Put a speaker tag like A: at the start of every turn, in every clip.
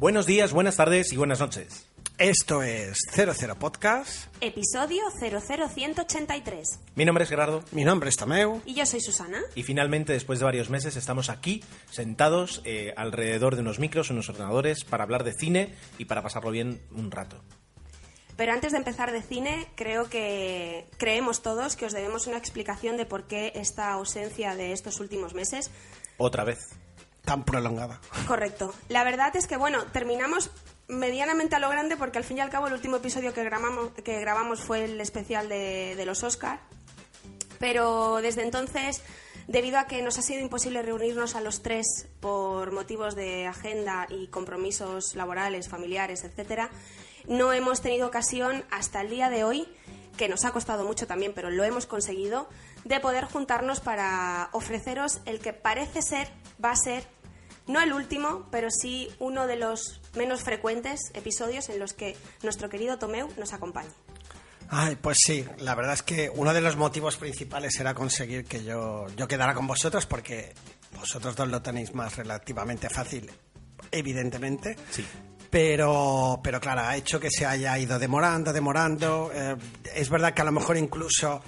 A: Buenos días, buenas tardes y buenas noches.
B: Esto es 00 Podcast.
C: Episodio 00183.
A: Mi nombre es Gerardo
B: Mi nombre es Tomeu.
C: Y yo soy Susana.
A: y finalmente, después de varios meses, estamos aquí sentados eh, alrededor de unos micros, unos ordenadores, para hablar de cine y para pasarlo bien un rato.
C: Pero antes de empezar de cine, creo que creemos todos que os debemos una explicación de por qué esta ausencia de estos últimos meses.
A: Otra vez.
B: Tan prolongada.
C: Correcto. La verdad es que, bueno, terminamos medianamente a lo grande porque al fin y al cabo el último episodio que grabamos, que grabamos fue el especial de, los Oscar. Pero desde entonces, debido a que nos ha sido imposible reunirnos a los tres por motivos de agenda y compromisos laborales, familiares, etcétera, no hemos tenido ocasión hasta el día de hoy, que nos ha costado mucho también, pero lo hemos conseguido, de poder juntarnos para ofreceros el que parece ser, va a ser, no el último, pero sí uno de los menos frecuentes episodios en los que nuestro querido Tomeu nos acompañe.
B: Ay, pues sí, la verdad es que uno de los motivos principales era conseguir que yo, yo quedara con vosotros porque vosotros dos lo tenéis más relativamente fácil, evidentemente.
A: Sí.
B: Pero, pero claro, ha hecho que se haya ido demorando, demorando. Eh, es verdad que a lo mejor incluso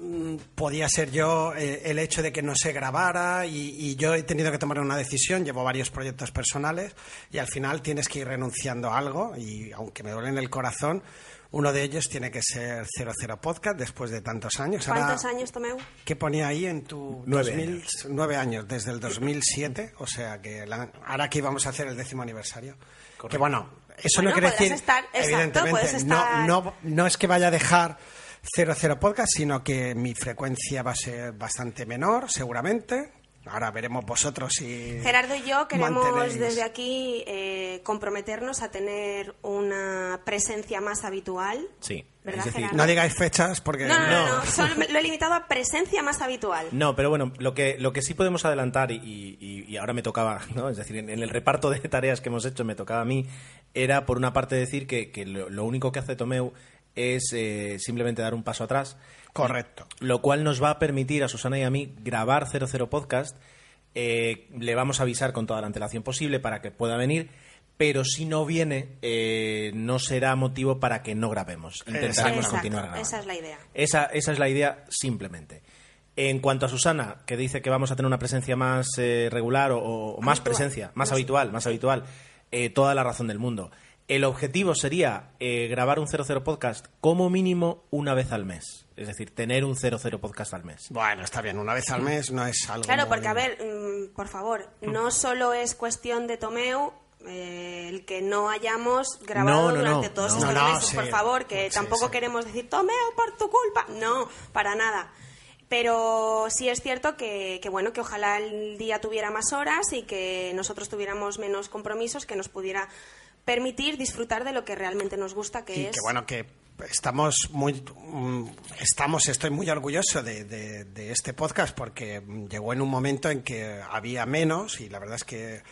B: mm, podía ser yo eh, el hecho de que no se grabara y, y yo he tenido que tomar una decisión, llevo varios proyectos personales y al final tienes que ir renunciando a algo y aunque me duele en el corazón, uno de ellos tiene que ser 00 Podcast después de tantos años. Ahora,
C: ¿Cuántos años, Tomeu?
B: ¿Qué ponía ahí en tu
A: Nueve
B: 2000?
A: años.
B: Nueve años, desde el 2007, o sea que la- ahora que íbamos a hacer el décimo aniversario. Que bueno, eso
C: Bueno,
B: no quiere decir,
C: estar- exacto,
B: evidentemente,
C: puedes estar-
B: no, no, no es que vaya a dejar 00 podcast, sino que mi frecuencia va a ser bastante menor, seguramente. Ahora veremos vosotros si
C: Gerardo y yo queremos
B: mantenéis-
C: desde aquí eh, comprometernos a tener una presencia más habitual.
A: Sí.
C: ¿Verdad,
A: decir,
C: Gerardo?
B: No digáis fechas porque
C: No, no, no,
A: No.
C: no, solo lo he limitado a presencia más habitual.
A: No, pero bueno, lo que, lo que sí podemos adelantar, y, y- y ahora me tocaba, ¿no? es decir, en, en el reparto de tareas que hemos hecho me tocaba a mí, era por una parte decir que, que lo, lo único que hace Tomeu es eh, simplemente dar un paso atrás.
B: Correcto.
A: Lo cual nos va a permitir a Susana y a mí grabar 00 Podcast. Eh, le vamos a avisar con toda la antelación posible para que pueda venir. Pero si no viene, eh, no será motivo para que no grabemos. Intentaremos
C: Exacto,
A: continuar grabando.
C: esa es la idea.
A: Esa, esa es la idea simplemente. En cuanto a Susana, que dice que vamos a tener una presencia más eh, regular o, o más presencia, más habitual, más habitual, eh, toda la razón del mundo. El objetivo sería eh, grabar un 00 podcast como mínimo una vez al mes. Es decir, tener un 00 podcast al mes.
B: Bueno, está bien, una vez al mes no es algo
C: Claro, porque a ver, mm, por favor, no solo es cuestión de Tomeu eh, el que no hayamos grabado
A: No, no,
C: durante
A: no,
C: todos
A: no.
C: estos meses,
B: sí.
C: por favor, que
B: Sí,
C: tampoco
B: sí.
C: queremos decir Tomeu por tu culpa. No, para nada. Pero sí es cierto que, que, bueno, que ojalá el día tuviera más horas y que nosotros tuviéramos menos compromisos que nos pudiera permitir disfrutar de lo que realmente nos gusta, que
B: y
C: es
B: que bueno que estamos muy mm, estamos estoy muy orgulloso de, de- de este podcast porque llegó en un momento en que había menos y la verdad es que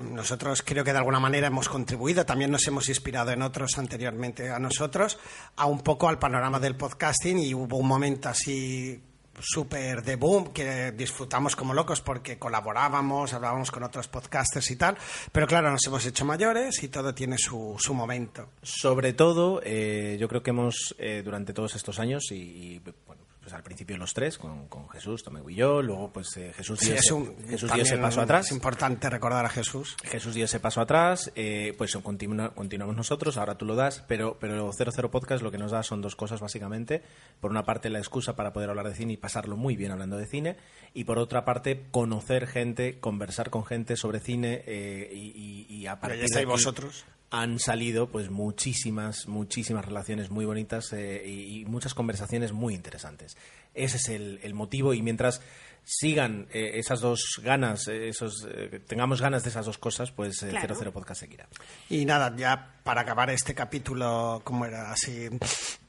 B: nosotros creo que de alguna manera hemos contribuido, también nos hemos inspirado en otros anteriormente a nosotros, a un poco al panorama del podcasting y hubo un momento así súper de boom que disfrutamos como locos porque colaborábamos, hablábamos con otros podcasters y tal, pero claro, nos hemos hecho mayores y todo tiene su, su momento.
A: Sobre todo, eh, yo creo que hemos, eh, durante todos estos años, y, y, bueno, pues al principio los tres, con, con Jesús, Tomeu y yo, luego pues eh, Jesús
B: Sí,
A: dio
B: es
A: ese-
B: un,
A: Jesús dio ese paso atrás.
B: Es importante recordar a Jesús.
A: Jesús dio ese paso atrás, eh, pues continua- continuamos nosotros, ahora tú lo das, pero, pero 00 Podcast lo que nos da son dos cosas básicamente. Por una parte la excusa para poder hablar de cine y pasarlo muy bien hablando de cine, y por otra parte conocer gente, conversar con gente sobre cine eh, y, y- y a
B: Y
A: partir
B: ahí
A: de
B: estáis
A: aquí
B: vosotros.
A: Han salido pues muchísimas, muchísimas relaciones muy bonitas eh, y, y muchas conversaciones muy interesantes. Ese es el, el motivo y mientras sigan eh, esas dos ganas, eh, esos, eh, tengamos ganas de esas dos cosas, pues eh,
C: Claro.
A: 00 Podcast seguirá.
B: Y nada, ya para acabar este capítulo, como era así,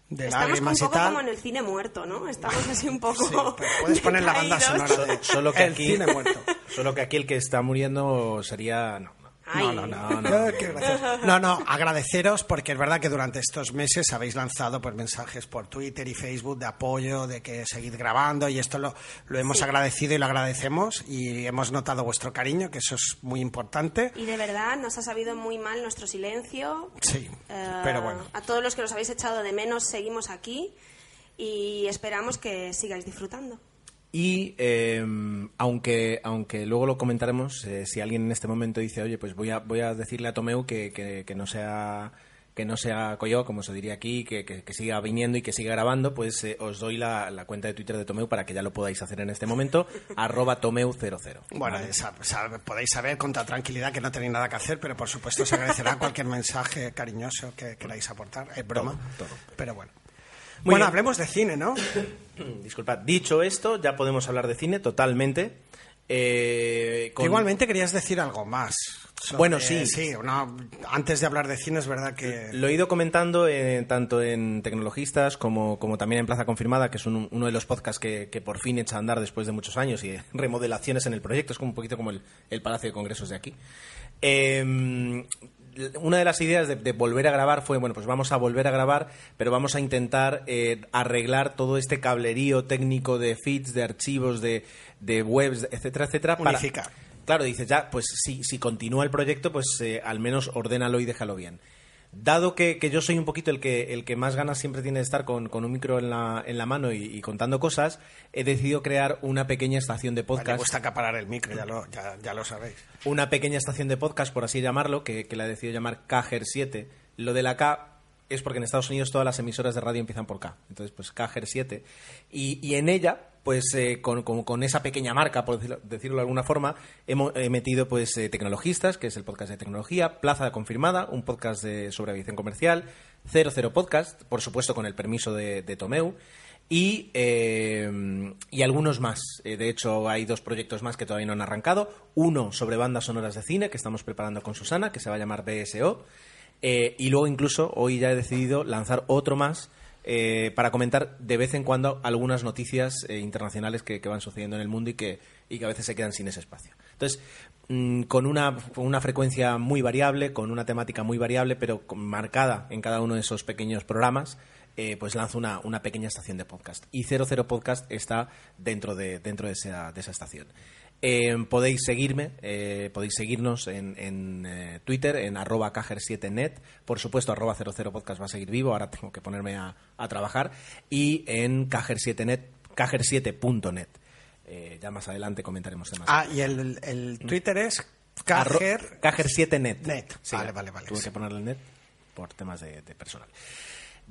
B: de
C: Estamos un poco como en el cine muerto, ¿no? Estamos así un poco.
B: Sí, puedes poner la banda sonora de
A: Solo que
B: El
A: aquí,
B: cine muerto.
A: solo que aquí el que está muriendo sería no, no.
C: Ay.
B: No, no, no.
A: No, no.
B: Qué gracioso. No, no, agradeceros porque es verdad que durante estos meses habéis lanzado pues, mensajes por Twitter y Facebook de apoyo, de que seguid grabando y esto lo, lo hemos agradecido y lo agradecemos y hemos notado vuestro cariño, que eso es muy importante.
C: Y de verdad nos ha sabido muy mal nuestro silencio.
B: Sí,
C: Eh,
B: pero bueno.
C: A todos los que nos habéis echado de menos, seguimos aquí y esperamos que sigáis disfrutando.
A: Y eh, aunque, aunque luego lo comentaremos, eh, si alguien en este momento dice, oye, pues voy a, voy a decirle a Tomeu que, que, que no sea que no sea colló, como se diría aquí, que, que- que siga viniendo y que siga grabando, pues eh, os doy la, la cuenta de Twitter de Tomeu para que ya lo podáis hacer en este momento, arroba Tomeu00.
B: Bueno, esa- esa- podéis saber con toda tranquilidad que no tenéis nada que hacer, pero por supuesto os agradecerá cualquier mensaje cariñoso que queráis aportar. Es broma,
A: Todo, todo.
B: pero bueno.
A: Muy
B: bueno,
A: bien.
B: hablemos de cine, ¿no?
A: Disculpad, dicho esto, ya podemos hablar de cine totalmente. Eh, con-
B: Igualmente querías decir algo más. sobre-
A: Bueno, sí.
B: Sí, antes de hablar de cine es verdad que...
A: Lo he ido comentando eh, tanto en Tecnologistas como, como también en Plaza Confirmada, que es un- uno de los podcasts que, que por fin echa a andar después de muchos años y remodelaciones en el proyecto. Es como un poquito como el, el Palacio de Congresos de aquí. Una de las ideas de, de volver a grabar fue, bueno, pues vamos a volver a grabar, pero vamos a intentar eh, arreglar todo este cablerío técnico de feeds, de archivos, de, de webs, etcétera, etcétera. para-. Claro, dices, ya, pues si, si continúa el proyecto, pues eh, al menos ordénalo y déjalo bien. Dado que, que yo soy un poquito el que, el que más ganas siempre tiene de estar con, con un micro en la, en la mano y, y contando cosas, he decidido crear una pequeña estación de
B: Me
A: podcast.
B: gusta acaparar el micro, ya lo, ya, ya lo sabéis.
A: Una pequeña estación de podcast, por así llamarlo, que, que la he decidido llamar KGER7. Lo de la K es porque en Estados Unidos todas las emisoras de radio empiezan por K. Entonces, pues KGER7. Y, y en ella, pues eh, con, con- esa pequeña marca, por decirlo, decirlo de alguna forma, hemos, he metido pues eh, Tecnologistas, que es el podcast de tecnología, Plaza Confirmada, un podcast de, sobre aviación comercial, 00 Podcast, por supuesto con el permiso de, de Tomeu, y, eh, y algunos más. Eh, de hecho, hay dos proyectos más que todavía no han arrancado. Uno sobre bandas sonoras de cine, que estamos preparando con Susana, que se va a llamar BSO. Eh, y luego incluso hoy ya he decidido lanzar otro más eh, para comentar de vez en cuando algunas noticias eh, internacionales que, van sucediendo en el mundo y que, y que a veces se quedan sin ese espacio. Entonces, mm, con, una, una frecuencia muy variable, con una temática muy variable, pero marcada en cada uno de esos pequeños programas, eh, pues lanzo una, una pequeña estación de podcast. Y 00 Podcast está dentro de, dentro de, esa, de esa estación. Eh, podéis seguirme, eh, podéis seguirnos en, en, eh, Twitter, en arroba cajer7net. Por supuesto, arroba 00 podcast va a seguir vivo, ahora tengo que ponerme a, a trabajar. Y en cajer7net, cajer7.net. Eh, ya más adelante comentaremos temas.
B: Ah, y el, el Twitter es Cajer...
A: Cajer7net.
B: Net. Vale, vale, vale,
A: Tuve
B: sí.
A: que ponerle el net por temas de, de personal.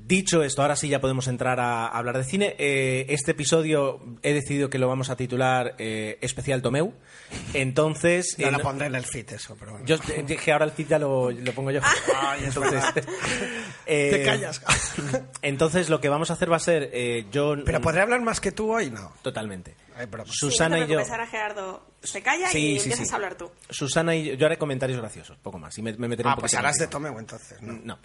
A: Dicho esto, ahora sí ya podemos entrar a hablar de cine. Eh, este episodio he decidido que lo vamos a titular eh, Especial Tomeu. Entonces. Eh,
B: lo pondré en el feed eso, pero bueno.
A: yo dije ahora el feed ya lo, lo pongo yo.
B: Ay,
A: entonces, eh,
B: Te callas.
A: entonces lo que vamos a hacer va a ser eh, yo.
B: Pero podré hablar más que tú hoy, no.
A: Totalmente. Susana
C: Sí,
A: y yo.
C: ahora Gerardo se calla
A: Sí,
C: y
A: sí,
C: empiezas
A: sí.
C: a hablar tú.
A: Susana y yo, yo haré comentarios graciosos, poco más. Y me, me meteré un
B: Ah, pues
A: poquito
B: harás de Tomeu entonces, ¿no?
A: No.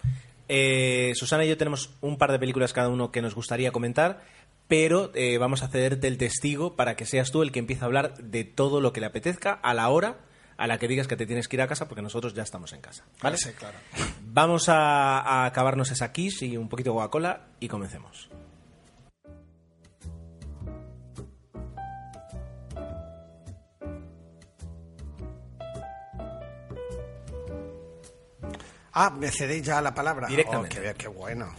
A: Eh, Susana y yo tenemos un par de películas cada uno que nos gustaría comentar, pero eh, vamos a cederte el testigo para que seas tú el que empiece a hablar de todo lo que le apetezca a la hora a la que digas que te tienes que ir a casa, porque nosotros ya estamos en casa. ¿Vale?
B: Sí, claro.
A: Vamos a, a acabarnos esa quiche y un poquito de Coca-Cola y comencemos.
B: Ah, me cedéis ya la palabra.
A: Directamente.
B: Oh, qué, qué bueno.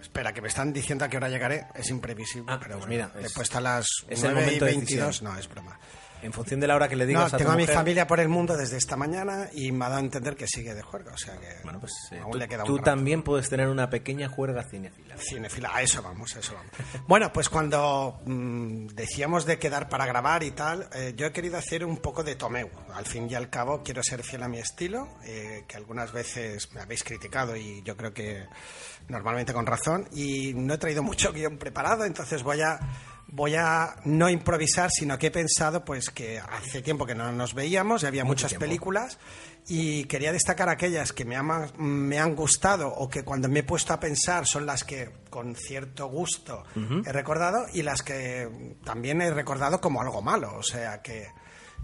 B: Espera, que me están diciendo a qué hora llegaré. Es imprevisible,
A: Ah,
B: pero
A: pues
B: bueno.
A: mira,
B: He
A: es-
B: puesto a las
A: es el
B: 9 y
A: momento de
B: 22.
A: decisión.
B: No, es broma.
A: En función de la hora que le
B: No,
A: digas a tu
B: tengo a mi familia por el mundo desde esta mañana y me ha dado a entender que sigue de juerga. O sea que
A: Bueno, pues eh,
B: aún
A: tú,
B: le queda un
A: tú
B: rato.
A: también puedes tener una pequeña juerga cinefila.
B: Cinefila, a eso vamos, a eso vamos. Bueno, pues cuando mm, decíamos de quedar para grabar y tal, eh, yo he querido hacer un poco de Tomeu. Al fin y al cabo, quiero ser fiel a mi estilo, eh, que algunas veces me habéis criticado y yo creo que normalmente con razón. Y no he traído mucho guion preparado, entonces voy a, voy a no improvisar, sino que he pensado pues que hace tiempo que no nos veíamos y había muchas películas y quería destacar aquellas que me han, me han gustado o que cuando me he puesto a pensar son las que con cierto gusto he recordado y las que también he recordado como algo malo. O sea que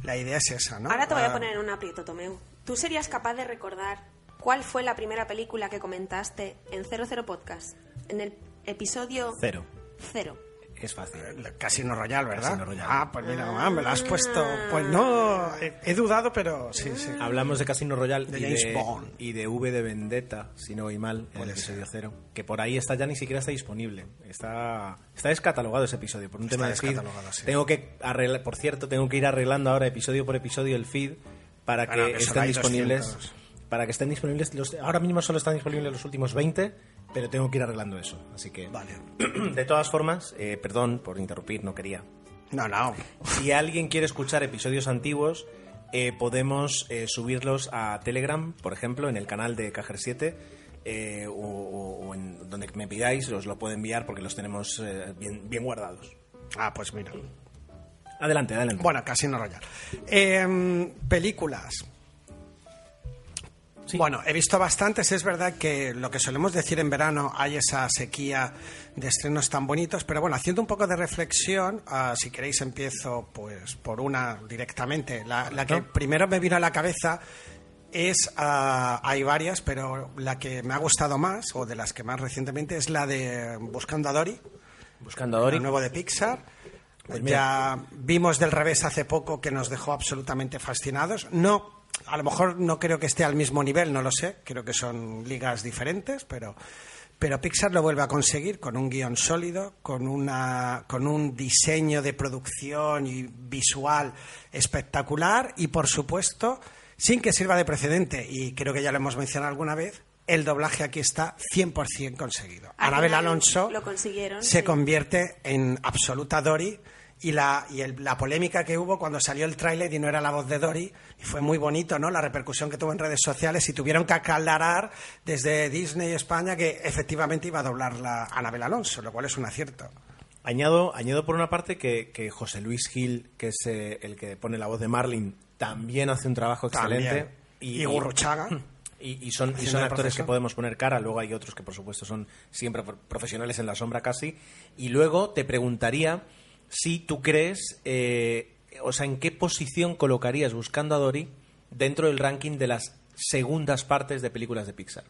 B: la idea es esa, ¿no?
C: Ahora te voy a
B: Ah,
C: poner en un aprieto, Tomeu. ¿Tú serías capaz de recordar cuál fue la primera película que comentaste en 00 Podcast? En el episodio
A: Cero.
C: cero.
A: Es fácil.
B: Casino Royal, ¿verdad?
A: Casino Royale.
B: Ah, pues mira, ah, me lo has puesto. Pues no, he, he dudado, pero sí, sí.
A: Hablamos de Casino Royale
B: De
A: y,
B: James
A: de,
B: Bond.
A: y de V de Vendetta, si no voy mal, en el episodio cero. Que por ahí está ya ni siquiera está disponible. Está, está descatalogado ese episodio por un
B: Está
A: tema de feed.
B: sí.
A: Tengo que arreglar, por cierto, tengo que ir arreglando ahora episodio por episodio el feed para
B: Bueno,
A: que estén disponibles.
B: 200.
A: Para que estén disponibles. Los, ahora mismo solo están disponibles los últimos 20, pero tengo que ir arreglando eso. Así que.
B: Vale.
A: De todas formas, eh, perdón por interrumpir, no quería.
B: No, no.
A: Si alguien quiere escuchar episodios antiguos, eh, podemos eh, subirlos a Telegram, por ejemplo, en el canal de Cajer 7, eh, o, o- en donde me pidáis, os lo puedo enviar porque los tenemos eh, bien, bien guardados.
B: Ah, pues mira.
A: Adelante, adelante.
B: Bueno, Casino Royal. Em, películas.
A: Sí.
B: Bueno, he visto bastantes. Es verdad que lo que solemos decir en verano hay esa sequía de estrenos tan bonitos, pero bueno, haciendo un poco de reflexión, ah, si queréis empiezo pues por una directamente. La, la que primero me vino a la cabeza es, ah, hay varias, pero la que me ha gustado más, o de las que más recientemente, es la de Buscando a Dory.
A: Buscando a Dory.
B: El nuevo de Pixar.
A: Pues
B: ya vimos del revés hace poco que nos dejó absolutamente fascinados. No, a lo mejor no creo que esté al mismo nivel, no lo sé. Creo que son ligas diferentes, pero, pero Pixar lo vuelve a conseguir con un guion sólido, con, una, con un diseño de producción y visual espectacular y, por supuesto, sin que sirva de precedente, y creo que ya lo hemos mencionado alguna vez, el doblaje aquí está 100% conseguido. Anabel Alonso
C: lo consiguieron,
B: se
C: sí.
B: convierte en absoluta Dory y la, y el- la polémica que hubo cuando salió el tráiler y no era la voz de Dory y fue muy bonito, ¿no? La repercusión que tuvo en redes sociales y tuvieron que aclarar desde Disney España que efectivamente iba a doblar la Anabel Alonso, lo cual es un acierto.
A: Añado, añado por una parte que, que José Luis Gil, que es eh, el que pone la voz de Marlin, también hace un trabajo excelente.
B: También. Y Gurruchaga.
A: Y, y son, y son actores que podemos poner cara, luego hay otros que por supuesto son siempre pro- profesionales en la sombra casi. Y luego te preguntaría si tú crees, eh, o sea, en qué posición colocarías buscando a Dory dentro del ranking de las segundas partes de películas de Pixar.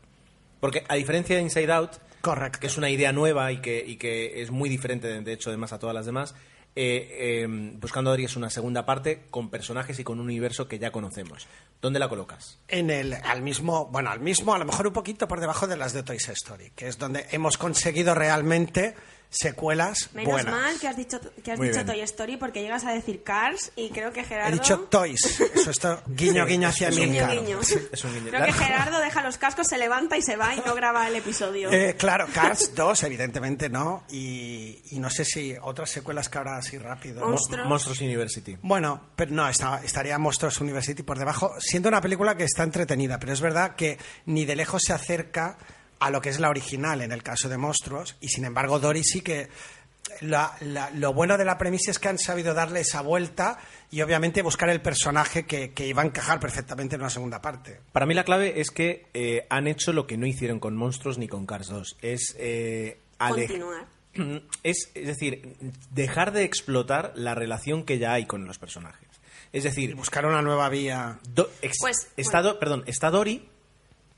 A: Porque a diferencia de Inside Out,
B: Correcto.
A: que es una idea nueva y que, y que es muy diferente, de, hecho, además a todas las demás, eh, eh, Buscando a Dory es una segunda parte con personajes y con un universo que ya conocemos. ¿Dónde la colocas?
B: En el, al mismo, bueno, al mismo, a lo mejor un poquito por debajo de las de Toy Story, que es donde hemos conseguido realmente secuelas
C: Menos
B: buenas.
C: mal que has dicho, que has
A: Muy
C: dicho
A: bien.
C: Toy Story porque llegas a decir Cars y creo que Gerardo...
B: He dicho Toys, eso está guiño guiño hacia
A: es un
C: Guiño, guiño.
A: Es un guiño.
C: Creo que Gerardo deja los cascos, se levanta y se va y no graba el episodio.
B: Eh, claro, Cars 2, evidentemente no. Y, y no sé si otras secuelas que habrá así rápido.
C: Monstruos.
A: Monstruos University.
B: Bueno, pero no, está- estaría Monstruos University por debajo, siendo una película que está entretenida, pero es verdad que ni de lejos se acerca a lo que es la original en el caso de Monstruos, y sin embargo Dory sí que... la- la- lo bueno de la premisa es que han sabido darle esa vuelta y obviamente buscar el personaje que, que iba a encajar perfectamente en una segunda parte.
A: Para mí la clave es que eh, han hecho lo que no hicieron con Monstruos ni con Cars 2. Es eh, ale-
C: Continuar.
A: Es, es decir, dejar de explotar la relación que ya hay con los personajes. Es
B: Y
A: decir,
B: buscar una nueva vía.
A: Do- ex-
C: Pues,
A: está,
C: bueno.
A: Do- perdón, está Dory,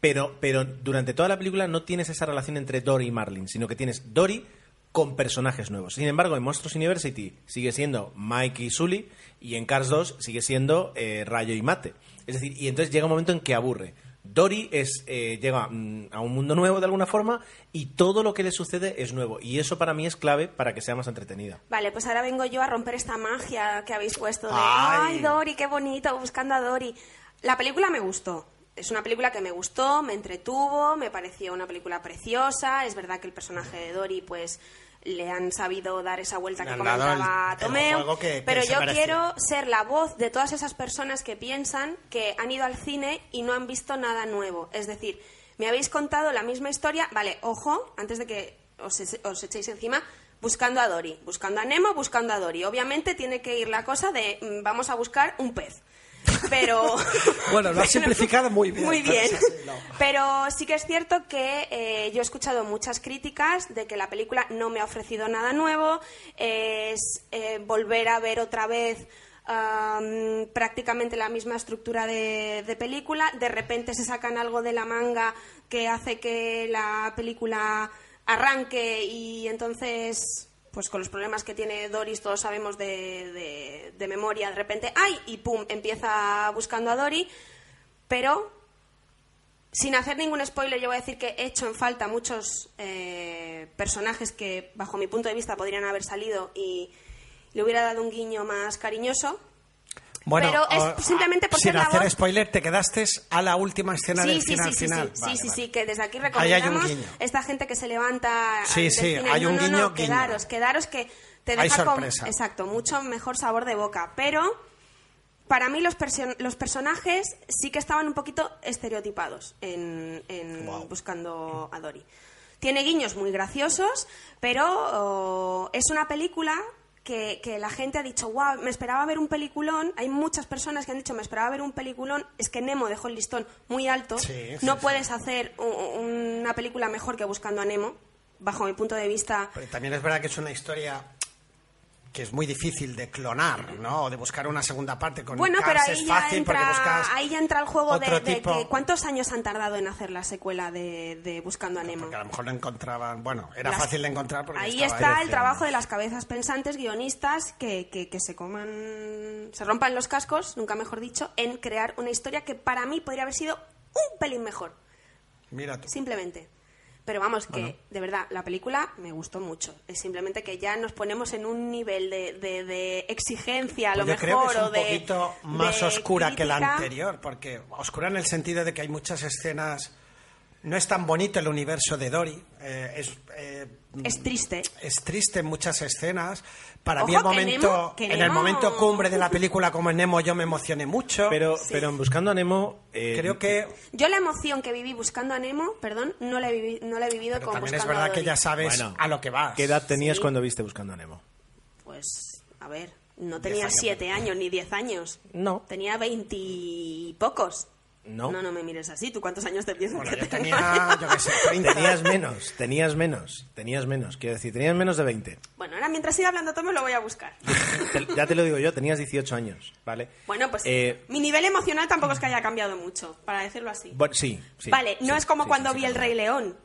A: pero, pero durante toda la película no tienes esa relación entre Dory y Marlin, sino que tienes Dory con personajes nuevos. Sin embargo, en Monsters University sigue siendo Mike y Sully, y en Cars 2 sigue siendo eh, Rayo y Mate. Es decir, y entonces llega un momento en que aburre. Dory es, eh, llega mm, a un mundo nuevo de alguna forma y todo lo que le sucede es nuevo. Y eso para mí es clave para que sea más entretenida.
C: Vale, pues ahora vengo yo a romper esta magia que habéis puesto de
B: Ay.
C: ¡Ay, Dory, qué bonito! Buscando a Dory. La película me gustó. Es una película que me gustó, me entretuvo, me pareció una película preciosa. Es verdad que el personaje de Dory, pues, le han sabido dar esa vuelta que comentaba
B: el- que- que
C: pero yo quiero ser la voz de todas esas personas que piensan que han ido al cine y no han visto nada nuevo. Es decir, me habéis contado la misma historia. Vale, ojo, antes de que os, os echéis encima, buscando a Dory, buscando a Nemo, buscando a Dory. Obviamente tiene que ir la cosa de mm, vamos a buscar un pez. Pero.
B: Bueno, lo has simplificado muy bien.
C: Muy
B: pero
C: bien. Pero sí que es cierto que eh, yo he escuchado muchas críticas de que la película no me ha ofrecido nada nuevo. Es eh, volver a ver otra vez. am, prácticamente la misma estructura de, de película. De repente se sacan algo de la manga que hace que la película arranque y entonces pues con los problemas que tiene Doris todos sabemos de, de- memoria, de repente, ¡ay! Y pum, empieza buscando a Dory, pero sin hacer ningún spoiler, yo voy a decir que he hecho en falta muchos eh, personajes que, bajo mi punto de vista, podrían haber salido y le hubiera dado un guiño más cariñoso.
B: Bueno,
C: Pero es
B: o-
C: simplemente por
B: sin
C: ser la
B: hacer
C: voz-
B: spoiler, te quedaste a la última escena
C: Sí,
B: del
C: sí,
B: final
C: sí, sí,
B: final.
C: sí,
B: Vale,
C: sí, sí,
B: vale.
C: sí, que desde aquí
B: hay
C: recomendamos esta gente que se levanta
B: Sí, sí, hay
C: No,
B: un
C: no,
B: guiño,
C: no,
B: guiño.
C: quedaros, quedaros que te
B: Hay
C: deja con,
B: sorpresa.
C: exacto, mucho mejor sabor de boca, pero para mí los, perso- los personajes sí que estaban un poquito estereotipados en, en
B: Wow.
C: buscando a Dory. Tiene guiños muy graciosos, pero oh, es una película que, que la gente ha dicho, wow, me esperaba ver un peliculón. Hay muchas personas que han dicho, me esperaba ver un peliculón. Es que Nemo dejó el listón muy alto.
B: Sí,
C: no
B: sí.
C: puedes hacer una película mejor que Buscando a Nemo, bajo mi punto de vista.
B: Pero también es verdad que es una historia que es muy difícil de clonar, ¿no? O de buscar una segunda parte con
C: Bueno, pero ahí
B: fácil porque
C: entra,
B: buscas
C: ahí ya entra el juego de, que cuántos años han tardado en hacer la secuela de, de Buscando a Nemo.
B: Porque a lo mejor lo encontraban, bueno, era
C: Las-
B: fácil de encontrar porque
C: ahí está el trabajo de las cabezas pensantes, guionistas, que, que- que se coman, se rompan los cascos, nunca mejor dicho, en crear una historia que para mí podría haber sido un pelín mejor,
B: Mira tú.
C: simplemente. Pero vamos, que de verdad, la película me gustó mucho. Es simplemente que ya nos ponemos en un nivel de, de- de exigencia, a lo
B: Pues yo
C: mejor,
B: creo que es
C: o
B: un
C: de.
B: poquito más oscura que la anterior, porque oscura en el sentido de que hay muchas escenas. No es tan bonito el universo de Dory. eh, es, eh,
C: Es triste.
B: es triste en muchas escenas. Para
C: Ojo,
B: mí el
C: que
B: momento,
C: Nemo- que
B: en el momento cumbre de la película como en Nemo yo me emocioné mucho.
A: Pero,
C: Sí.
A: pero en Buscando a Nemo... eh,
B: creo que
C: Yo la emoción que viví buscando a Nemo, perdón, no la he, vivi- no la he vivido
B: pero
C: con
B: también es
C: buscando a
B: verdad que ya sabes
A: Bueno,
B: a lo que vas.
A: ¿Qué edad tenías
C: Sí.
A: cuando viste Buscando a Nemo?
C: Pues, a ver, no tenía
B: años.
C: siete años ni diez años.
A: No.
C: Tenía veintipocos.
A: No.
C: No, no me mires así. ¿Tú cuántos años te piensas
B: Bueno,
C: que
B: yo tenía, yo qué sé, 30.
A: Tenías menos, tenías menos, tenías menos. Quiero decir, tenías menos de 20.
C: Bueno, ahora mientras siga hablando todo me lo voy a buscar.
A: Ya te lo digo yo, tenías 18 años, ¿vale?
C: Bueno, pues
A: Eh,
C: mi nivel emocional tampoco es que haya cambiado mucho, para decirlo así.
A: bueno, sí, sí.
C: vale, no
A: sí,
C: es como
A: sí,
C: cuando vi El Rey León.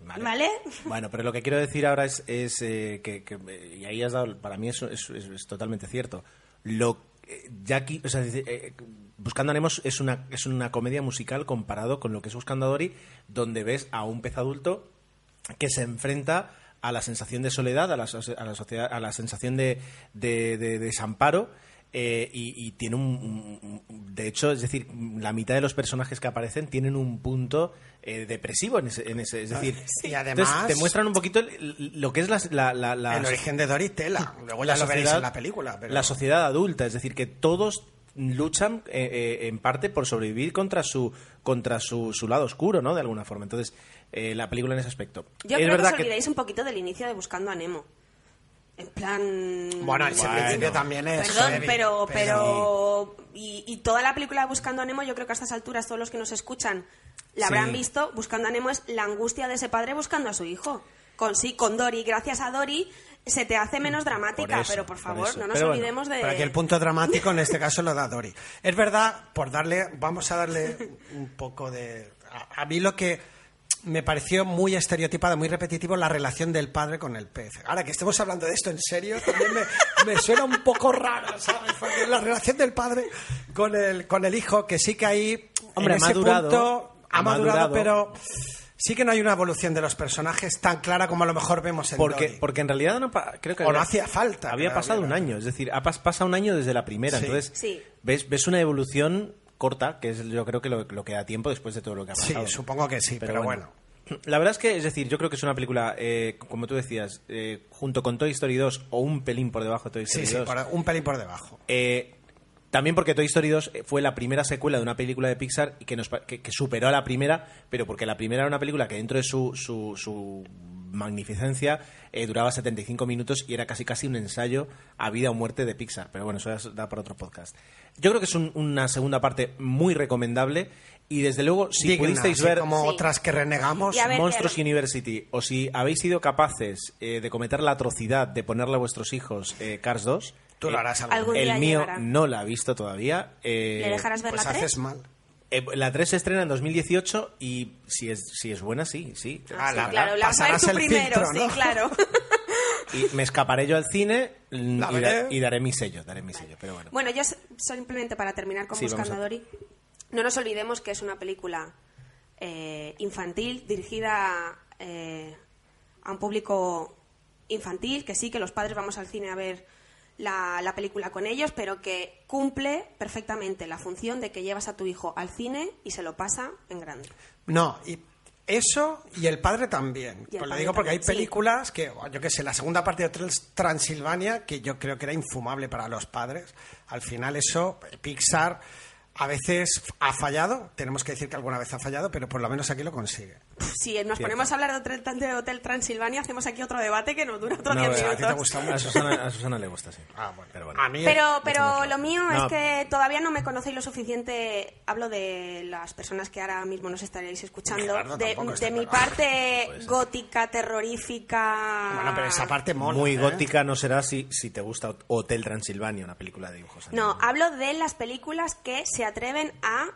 C: ¿Vale?
A: Bueno, pero lo que quiero decir ahora es, es, eh, que, que, eh, y ahí has dado, para mí eso es, es- es totalmente cierto. Lo, aquí, o sea, Buscando a Nemo es una, es una comedia musical comparado con lo que es Buscando a Dory, donde ves a un pez adulto que se enfrenta a la sensación de soledad, a la, a la, sociedad, a la sensación de, de- de desamparo. eh, y, y tiene un, De hecho, es decir, la mitad de los personajes que aparecen tienen un punto eh, depresivo en ese, en ese- Es decir,
B: Y además-
A: entonces te muestran un poquito lo que es la, la- la- la-
B: El origen de Dory tela. Luego ya
A: la
B: lo veréis en la película. Pero...
A: La sociedad adulta, es decir, que todos luchan eh, eh, en parte por sobrevivir contra su contra su, su lado oscuro, ¿no? De alguna forma. Entonces, eh, la película en ese aspecto.
C: Yo
A: es
C: creo que
A: verdad
C: os olvidéis un poquito del inicio de Buscando a Nemo. En plan...
B: Bueno, ese
A: Bueno.
B: principio también es.
C: Perdón,
B: heavy,
C: pero, pero y, y toda la película de Buscando a Nemo, yo creo que a estas alturas todos los que nos escuchan la
A: Sí.
C: habrán visto. Buscando a Nemo es la angustia de ese padre buscando a su hijo. Con sí, con Dory. Gracias a Dory se te hace menos dramática,
A: Por eso,
C: pero por favor, no nos
A: Pero bueno,
C: olvidemos de.
B: Pero aquí el punto dramático en este caso lo da Dory. Es verdad, por darle, vamos a darle un poco de. A, a mí lo que me pareció muy estereotipado, muy repetitivo, la relación del padre con el pez. Ahora que estemos hablando de esto en serio, también me, me suena un poco raro, ¿sabes? Porque la relación del padre con el, con el hijo, que sí que ahí.
A: Hombre,
B: en
A: ha
B: ese
A: madurado,
B: punto, ha
A: ha
B: madurado,
A: madurado.
B: pero. Sí que no hay una evolución de los personajes tan clara como a lo mejor vemos en
A: Porque,
B: Dory.
A: porque en realidad no creo que
B: O no
A: había-
B: hacía falta,
A: Había pasado un año, es decir, ha pas- pasa un año desde la primera.
B: Sí.
A: Entonces,
C: Sí.
A: ves, ves una evolución corta, que es yo creo que lo, lo que da tiempo después de todo lo que ha
B: Sí,
A: pasado.
B: supongo que sí, pero, bueno.
A: La verdad es que, es decir, yo creo que es una película, eh, como tú decías, eh, junto con Toy Story 2 o un pelín por debajo de Toy Story
B: Sí, sí,
A: 2.
B: por- un pelín por debajo.
A: Eh, también porque Toy Story 2 fue la primera secuela de una película de Pixar y que, nos, pa- que, que superó a la primera, pero porque la primera era una película que dentro de su, su, su magnificencia, eh, duraba 75 minutos y era casi casi un ensayo a vida o muerte de Pixar. Pero bueno, eso ya da para otro podcast. Yo creo que es un- una segunda parte muy recomendable y desde luego, si
B: Digna,
A: pudisteis ver
B: como
C: Sí.
B: otras que renegamos.
C: Ver,
A: University o si habéis sido capaces eh, de cometer la atrocidad de ponerle a vuestros hijos eh, Cars 2,
B: Tú lo
A: eh,
B: harás algún
C: algún
B: día.
A: el
C: día
A: mío
C: llegará.
A: no la ha visto todavía. eh,
C: ¿Le dejarás ver
B: Pues
C: la 3?
B: haces mal.
A: eh, la 3 se estrena en 2018 y si es, si es buena, sí, sí.
C: Ah, sí,
B: la-
C: claro, la
B: pasarás
C: tú
B: el
C: primero,
B: filtro,
C: sí, claro.
A: Y me escaparé yo al cine y, da-
B: veré.
A: y daré mi sello, daré mi sello, pero bueno.
C: Bueno, yo s- simplemente para terminar con
A: Sí,
C: Buscando
A: a
C: Dory, no nos olvidemos que es una película eh, infantil dirigida eh, a un público infantil, que sí, que los padres vamos al cine a ver la, la película con ellos, pero que cumple perfectamente la función de que llevas a tu hijo al cine y se lo pasa en grande.
B: No, y eso y el padre también.
C: El
B: Pues lo digo porque hay
C: sí.
B: películas que, yo qué sé, la segunda parte de Trans- Transilvania, que yo creo que era infumable para los padres. Al final eso, Pixar a veces ha fallado, tenemos que decir que alguna vez ha fallado, pero por lo menos aquí lo consigue.
C: Si nos ponemos a hablar de Hotel, de Hotel Transilvania, hacemos aquí otro debate que nos dura otro
A: No,
C: 10
A: a ti te
C: minutos.
B: gusta
A: A
B: mucho.
A: Susana, a Susana le gusta, sí.
B: Ah, bueno.
A: Pero bueno.
B: A mí
C: Pero, pero lo mío
A: No.
C: es que todavía no me conocéis lo suficiente. Hablo de las personas que ahora mismo nos estaréis escuchando.
B: Gerardo
C: de de mi
B: claro.
C: parte gótica, terrorífica.
B: Bueno, pero esa parte mola.
A: Muy
B: ¿eh?
A: gótica no será si, si te gusta Hotel Transilvania, una película de dibujos.
C: No, hablo de las películas que se atreven a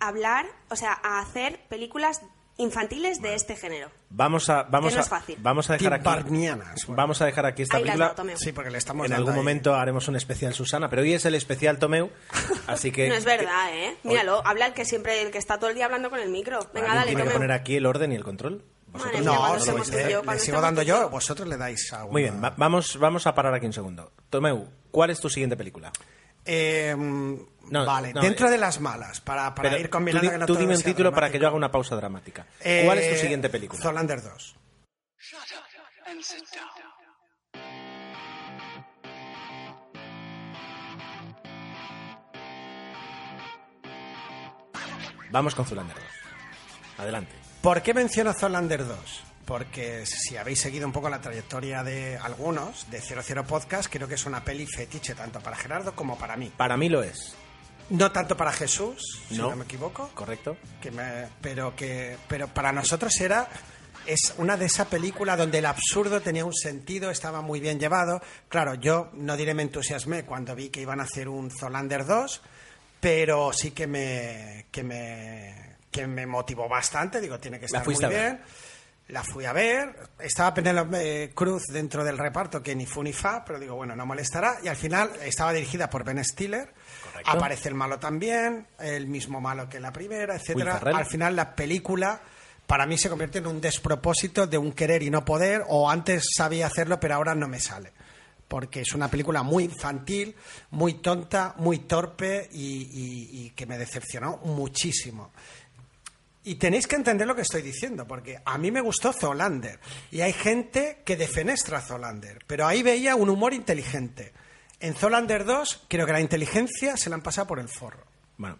C: hablar, o sea, a hacer películas infantiles de este género.
A: Vamos a, vamos
C: Que no
A: a,
C: es fácil.
A: Vamos a dejar aquí.
B: Bueno.
A: Vamos a dejar aquí esta
C: Ahí las
A: película.
C: dado, Tomeu.
B: Sí, porque le estamos
A: en algún
B: ahí.
A: momento haremos un especial Susana, pero hoy es el especial Tomeu, así que
C: No es verdad, ¿eh? Míralo, habla el que siempre, el que está todo el día hablando con el micro. Venga,
A: ¿Alguien
C: dale,
A: tiene que
C: Tomeu.
A: poner aquí el orden y el control.
C: Madre
B: No,
C: tú y
B: le,
C: yo,
B: le sigo dando yo. vosotros le dais a
A: Muy bien, va- vamos, vamos a parar aquí un segundo. Tomeu, ¿cuál es tu siguiente película?
B: Eh,
A: No,
B: vale,
A: no,
B: dentro
A: eh,
B: de las malas, para, para ir
A: tú,
B: combinando
A: di-
B: que no
A: tú
B: todo
A: dime un título para que
B: dramático.
A: yo haga una pausa dramática.
B: Eh,
A: ¿Cuál es tu siguiente película?
B: Zoolander 2.
D: Shut up and sit down.
A: Vamos con Zulander 2. Adelante.
B: ¿Por qué menciono Zoolander 2? Porque si habéis seguido un poco la trayectoria de algunos de 00 Podcast, creo que es una peli fetiche tanto para Gerardo como para mí.
A: Para mí lo es.
B: No tanto para Jesús, si
A: No.
B: no me equivoco,
A: ¿Correcto?
B: que me- pero que pero para nosotros era es una de esas películas donde el absurdo tenía un sentido, estaba muy bien llevado. Claro, yo no diré me entusiasmé cuando vi que iban a hacer un Zoolander 2, pero sí que me que me que me motivó bastante, digo, tiene que estar muy
A: ver.
B: La fui a ver, estaba Penélope eh, Cruz dentro del reparto que ni fu ni fa, pero digo, bueno, no molestará. Y al final estaba dirigida por Ben Stiller.
A: Correcto.
B: Aparece el malo también, el mismo malo que la primera, etcétera. Al final la película para mí se convierte en un despropósito de un querer y no poder, o antes sabía hacerlo, pero ahora no me sale. Porque es una película muy infantil, muy tonta, muy torpe y, y- y que me decepcionó muchísimo. Y tenéis que entender lo que estoy diciendo, porque a mí me gustó Zoolander. Y hay gente que defenestra a Zoolander, pero ahí veía un humor inteligente. En Zoolander 2 creo que la inteligencia se la han pasado por el forro.
A: Bueno,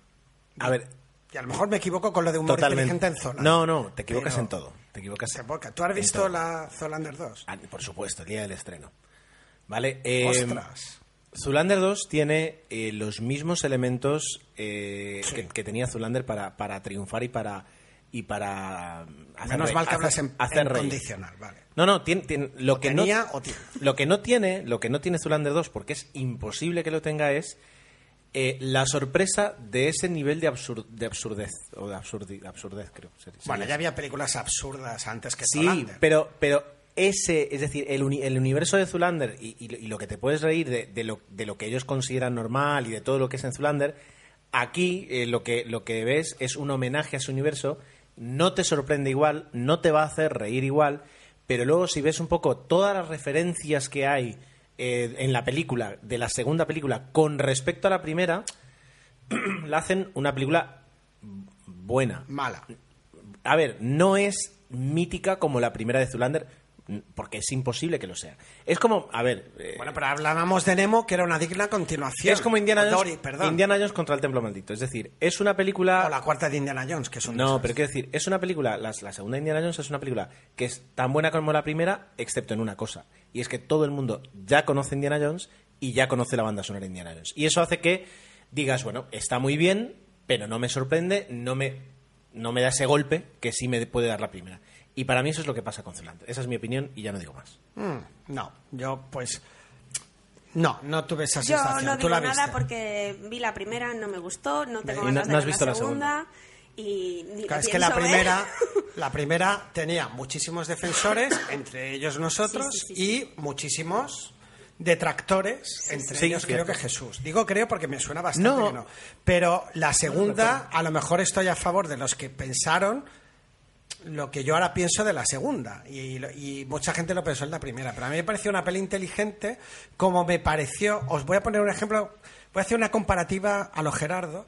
A: a ver,
B: Y a lo mejor me equivoco con lo de humor
A: totalmente.
B: inteligente en Zoolander.
A: No, no, te equivocas en todo. Te equivocas
B: Se equivoca. ¿Tú has
A: en
B: visto
A: todo.
B: la Zoolander 2?
A: Ah, por supuesto, el día del estreno. Vale. eh,
B: Ostras.
A: Zulander 2 tiene eh, los mismos elementos eh,
B: Sí.
A: que, que tenía Zulander para, para triunfar y para y para hacer
B: Menos
A: reír-
B: mal que
A: hacer-
B: hablas en,
A: hacer
B: en
A: reír.
B: condicional, vale.
A: No, no, tiene, tiene- lo
B: O
A: que
B: tenía
A: no
B: o tiene.
A: lo que no tiene, lo que no tiene Zulander 2 porque es imposible que lo tenga es eh, la sorpresa de ese nivel de, absur- de absurdez o de absurdi- absurdez creo. sería-
B: Bueno,
A: sería
B: ya había películas absurdas antes que
A: Sí,
B: Zoolander.
A: pero, pero ese, es decir, el, uni- el universo de Zulander y, y- y lo que te puedes reír de, de lo, de lo que ellos consideran normal y de todo lo que es en Zulander, aquí eh, lo, que, lo que ves es un homenaje a su universo, no te sorprende igual, no te va a hacer reír igual, pero luego si ves un poco todas las referencias que hay eh, en la película, de la segunda película, con respecto a la primera, la hacen una película buena.
B: Mala.
A: A ver, no es mítica como la primera de Zulander. Porque es imposible que lo sea. Es como, a ver, eh,
B: Bueno, pero hablábamos de Nemo, que era una digna continuación.
A: es como Indiana Jones,
B: Dory.
A: Indiana Jones contra el Templo Maldito. Es decir, es una película...
B: O la cuarta de Indiana Jones, que es un
A: No, pero quiero decir, es una película, la, segunda Indiana Jones es una película que es tan buena como la primera, excepto en una cosa. Y es que todo el mundo ya conoce Indiana Jones y ya conoce la banda sonora de Indiana Jones. Y eso hace que digas, bueno, está muy bien, pero no me sorprende, no me, no me da ese golpe que sí me puede dar la primera. Y para mí eso es lo que pasa con Zoolander. Esa es mi opinión y ya no digo más.
B: Mm, no, yo pues... No, no tuve esa
C: Yo
B: sensación.
C: no
B: Tú
C: digo nada
B: viste.
C: porque vi la primera, no me gustó, no tengo
A: no-
C: ganas
A: no
C: de
A: has visto
C: la
A: la
C: segunda. Y ni
B: Claro,
C: la
B: es que la
C: ver.
B: primera, la primera tenía muchísimos defensores, entre ellos nosotros,
C: Sí, sí, sí,
B: y muchísimos detractores, entre
A: Sí,
B: ellos creo que Jesús. Digo creo porque me suena bastante
A: No.
B: que no. Pero la segunda, a lo mejor estoy a favor de los que pensaron lo que yo ahora pienso de la segunda. Y, y mucha gente lo pensó en la primera. Pero a mí me pareció una peli inteligente, como me pareció. Os voy a poner un ejemplo. Voy a hacer una comparativa a lo Gerardo.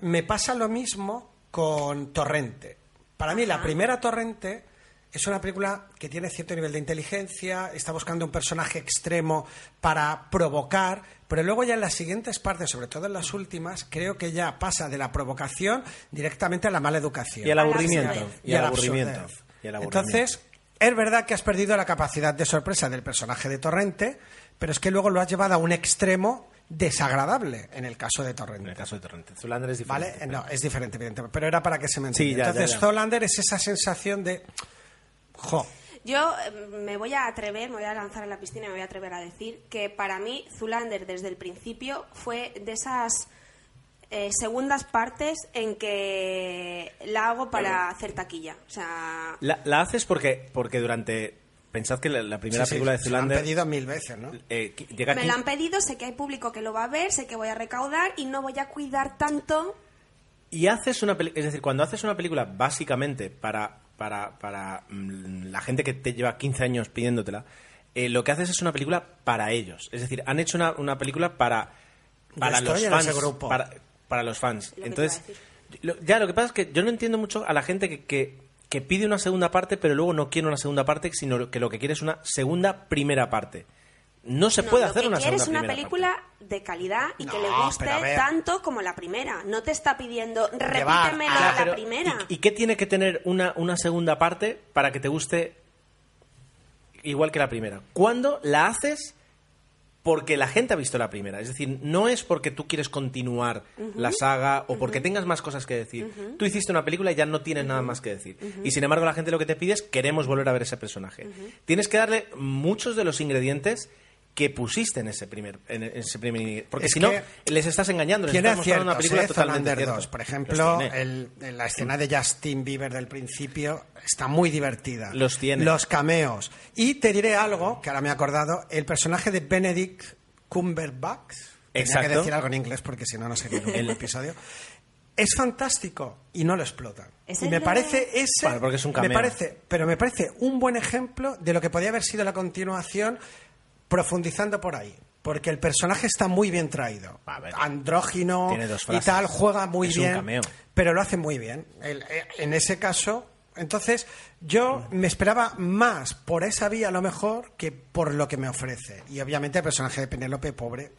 B: Me pasa lo mismo con Torrente. Para mí, la primera Torrente es una película que tiene cierto nivel de inteligencia, está buscando un personaje extremo para provocar, pero luego ya en las siguientes partes, sobre todo en las últimas, creo que ya pasa de la provocación directamente a la mala educación.
A: Y al aburrimiento. Y al aburrimiento.
B: absurdez.
A: Y al aburrimiento.
B: Entonces, es verdad que has perdido la capacidad de sorpresa del personaje de Torrente, pero es que luego lo has llevado a un extremo desagradable en el caso de
A: En
B: Torrente.
A: el caso de Torrente. Zoolander es diferente.
B: ¿Vale? No, es diferente, evidentemente. Pero era para que se me
A: Sí,
B: entienda.
A: ya,
B: Entonces,
A: ya, ya.
B: Zoolander es esa sensación de. Jo.
C: Yo eh, me voy a atrever, me voy a lanzar a la piscina y me voy a atrever a decir que para mí Zulander desde el principio fue de esas eh, segundas partes en que la hago para hacer taquilla. O sea,
A: La, la haces porque, porque durante... Pensad que la, la primera
B: Sí, sí,
A: película de
B: se lo han pedido mil veces, ¿no?
A: eh, llega
C: me lo han pedido, sé que hay público que lo va a ver, sé que voy a recaudar y no voy a cuidar tanto.
A: Y haces una película, es decir, cuando haces una película básicamente para, para, para mm, la gente que te lleva 15 años pidiéndotela, eh, lo que haces es una película para ellos. Es decir, han hecho una, una película para, para los fans.
B: ese grupo.
A: Para, para los fans.
C: Lo
A: Entonces, lo- ya lo que pasa es que yo no entiendo mucho a la gente que, que, que pide una segunda parte, pero luego no quiere una segunda parte, sino que lo que quiere es una segunda primera parte. No se
C: No,
A: puede hacer una
C: quiere
A: segunda
C: es una película de calidad y que le guste tanto como la primera. No te está pidiendo repítemelo
A: Ya,
C: a la
A: pero,
C: primera.
A: ¿y, y qué tiene que tener una, una segunda parte para que te guste igual que la primera? ¿Cuándo la haces porque la gente ha visto la primera? Es decir, no es porque tú quieres continuar la saga o porque tengas más cosas que decir. Tú hiciste una película y ya no tienes nada más que decir. Y sin embargo, la gente lo que te pide es queremos volver a ver ese personaje. Tienes que darle muchos de los ingredientes que pusiste en ese primer en ese primer porque
B: Es
A: si no les estás engañando les estás mostrando una película
B: ¿eh?
A: totalmente cierta.
B: 2. Por ejemplo, el- en la escena de Justin Bieber del principio está muy divertida.
A: Los tiene.
B: Los cameos. Y te diré algo, que ahora me he acordado, el personaje de Benedict Cumberbatch. Tenía que
A: Exacto.
B: decir algo en inglés porque si no, no sería un episodio. Es fantástico y no lo explotan.
C: Es
B: y
C: el
B: me parece ese.
A: Bueno, porque es un
B: me
A: cameo.
B: parece, pero me parece un buen ejemplo de lo que podía haber sido la continuación profundizando por ahí. Porque el personaje está muy bien traído.
A: A ver.
B: Andrógino y tal, juega muy
A: Es un
B: bien.
A: cameo.
B: Pero lo hace muy bien. El- eh, en ese caso, entonces, yo me esperaba más por esa vía a lo mejor que por lo que me ofrece. Y obviamente el personaje de Penélope, pobre,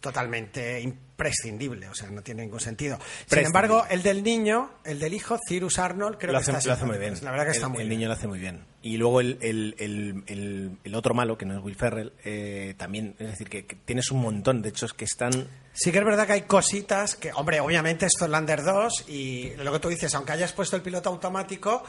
B: totalmente imprescindible. O sea, no tiene ningún sentido. Sin embargo, el del niño, el del hijo, Cyrus Arnold, creo
A: lo
B: que está
A: lo hace muy bien.
B: La verdad que está
A: el,
B: muy
A: el
B: bien.
A: niño lo hace muy bien. Y luego el, el, el, otro malo, que no es Will Ferrell, eh, también, es decir, que, que tienes un montón. De hecho, es que están...
B: Sí que es verdad que hay cositas que, hombre, obviamente esto es Lander 2 y lo que tú dices, aunque hayas puesto el piloto automático,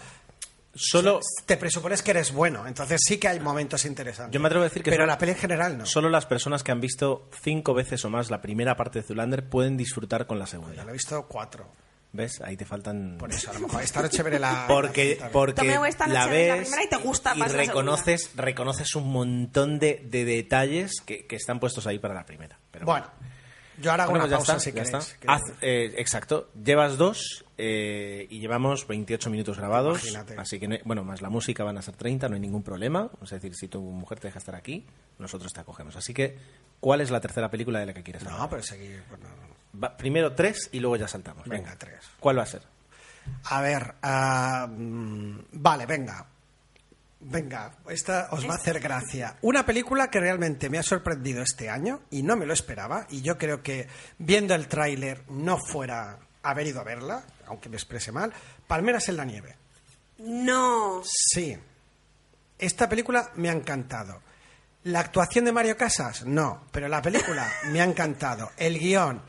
A: Solo,
B: te presupones que eres bueno. Entonces sí que hay momentos interesantes.
A: Yo me atrevo a decir que
B: Pero
A: son-
B: la peli en general no.
A: solo las personas que han visto cinco veces o más la primera parte de Zulander pueden disfrutar con la
B: Ya
A: segunda.
B: lo he visto cuatro.
A: ¿Ves? Ahí te faltan...
B: Por eso, a lo mejor esta noche veré la.
A: Porque,
B: la-
A: porque la
C: noche ves la primera y te gusta más la
A: reconoces, reconoces un montón de, de detalles que, que están puestos ahí para la primera. Pero
B: Bueno, yo ahora hago
A: Bueno,
B: una
A: pues ya
B: pausa
A: está,
B: si
A: ya
B: queréis.
A: está. Haz- eh, exacto. Llevas dos eh, y llevamos 28 minutos grabados.
B: Imagínate.
A: Así que, no hay- bueno, más la música van a ser 30, no hay ningún problema. Es decir, si tu mujer te deja estar aquí, nosotros te acogemos. Así que, ¿cuál es la tercera película de la que quieres hablar?
B: No, pero seguir. no, no.
A: Va- primero tres y luego ya saltamos.
B: Venga, tres.
A: ¿Cuál va a ser?
B: A ver, mm, vale, venga. Venga, esta os va a hacer gracia. Una película que realmente me ha sorprendido este año y no me lo esperaba. Y yo creo que viendo el tráiler no fuera haber ido a verla, aunque me exprese mal. Palmeras en la nieve.
C: No.
B: Sí. Esta película me ha encantado. ¿La actuación de Mario Casas? No, pero la película me ha encantado. El guion,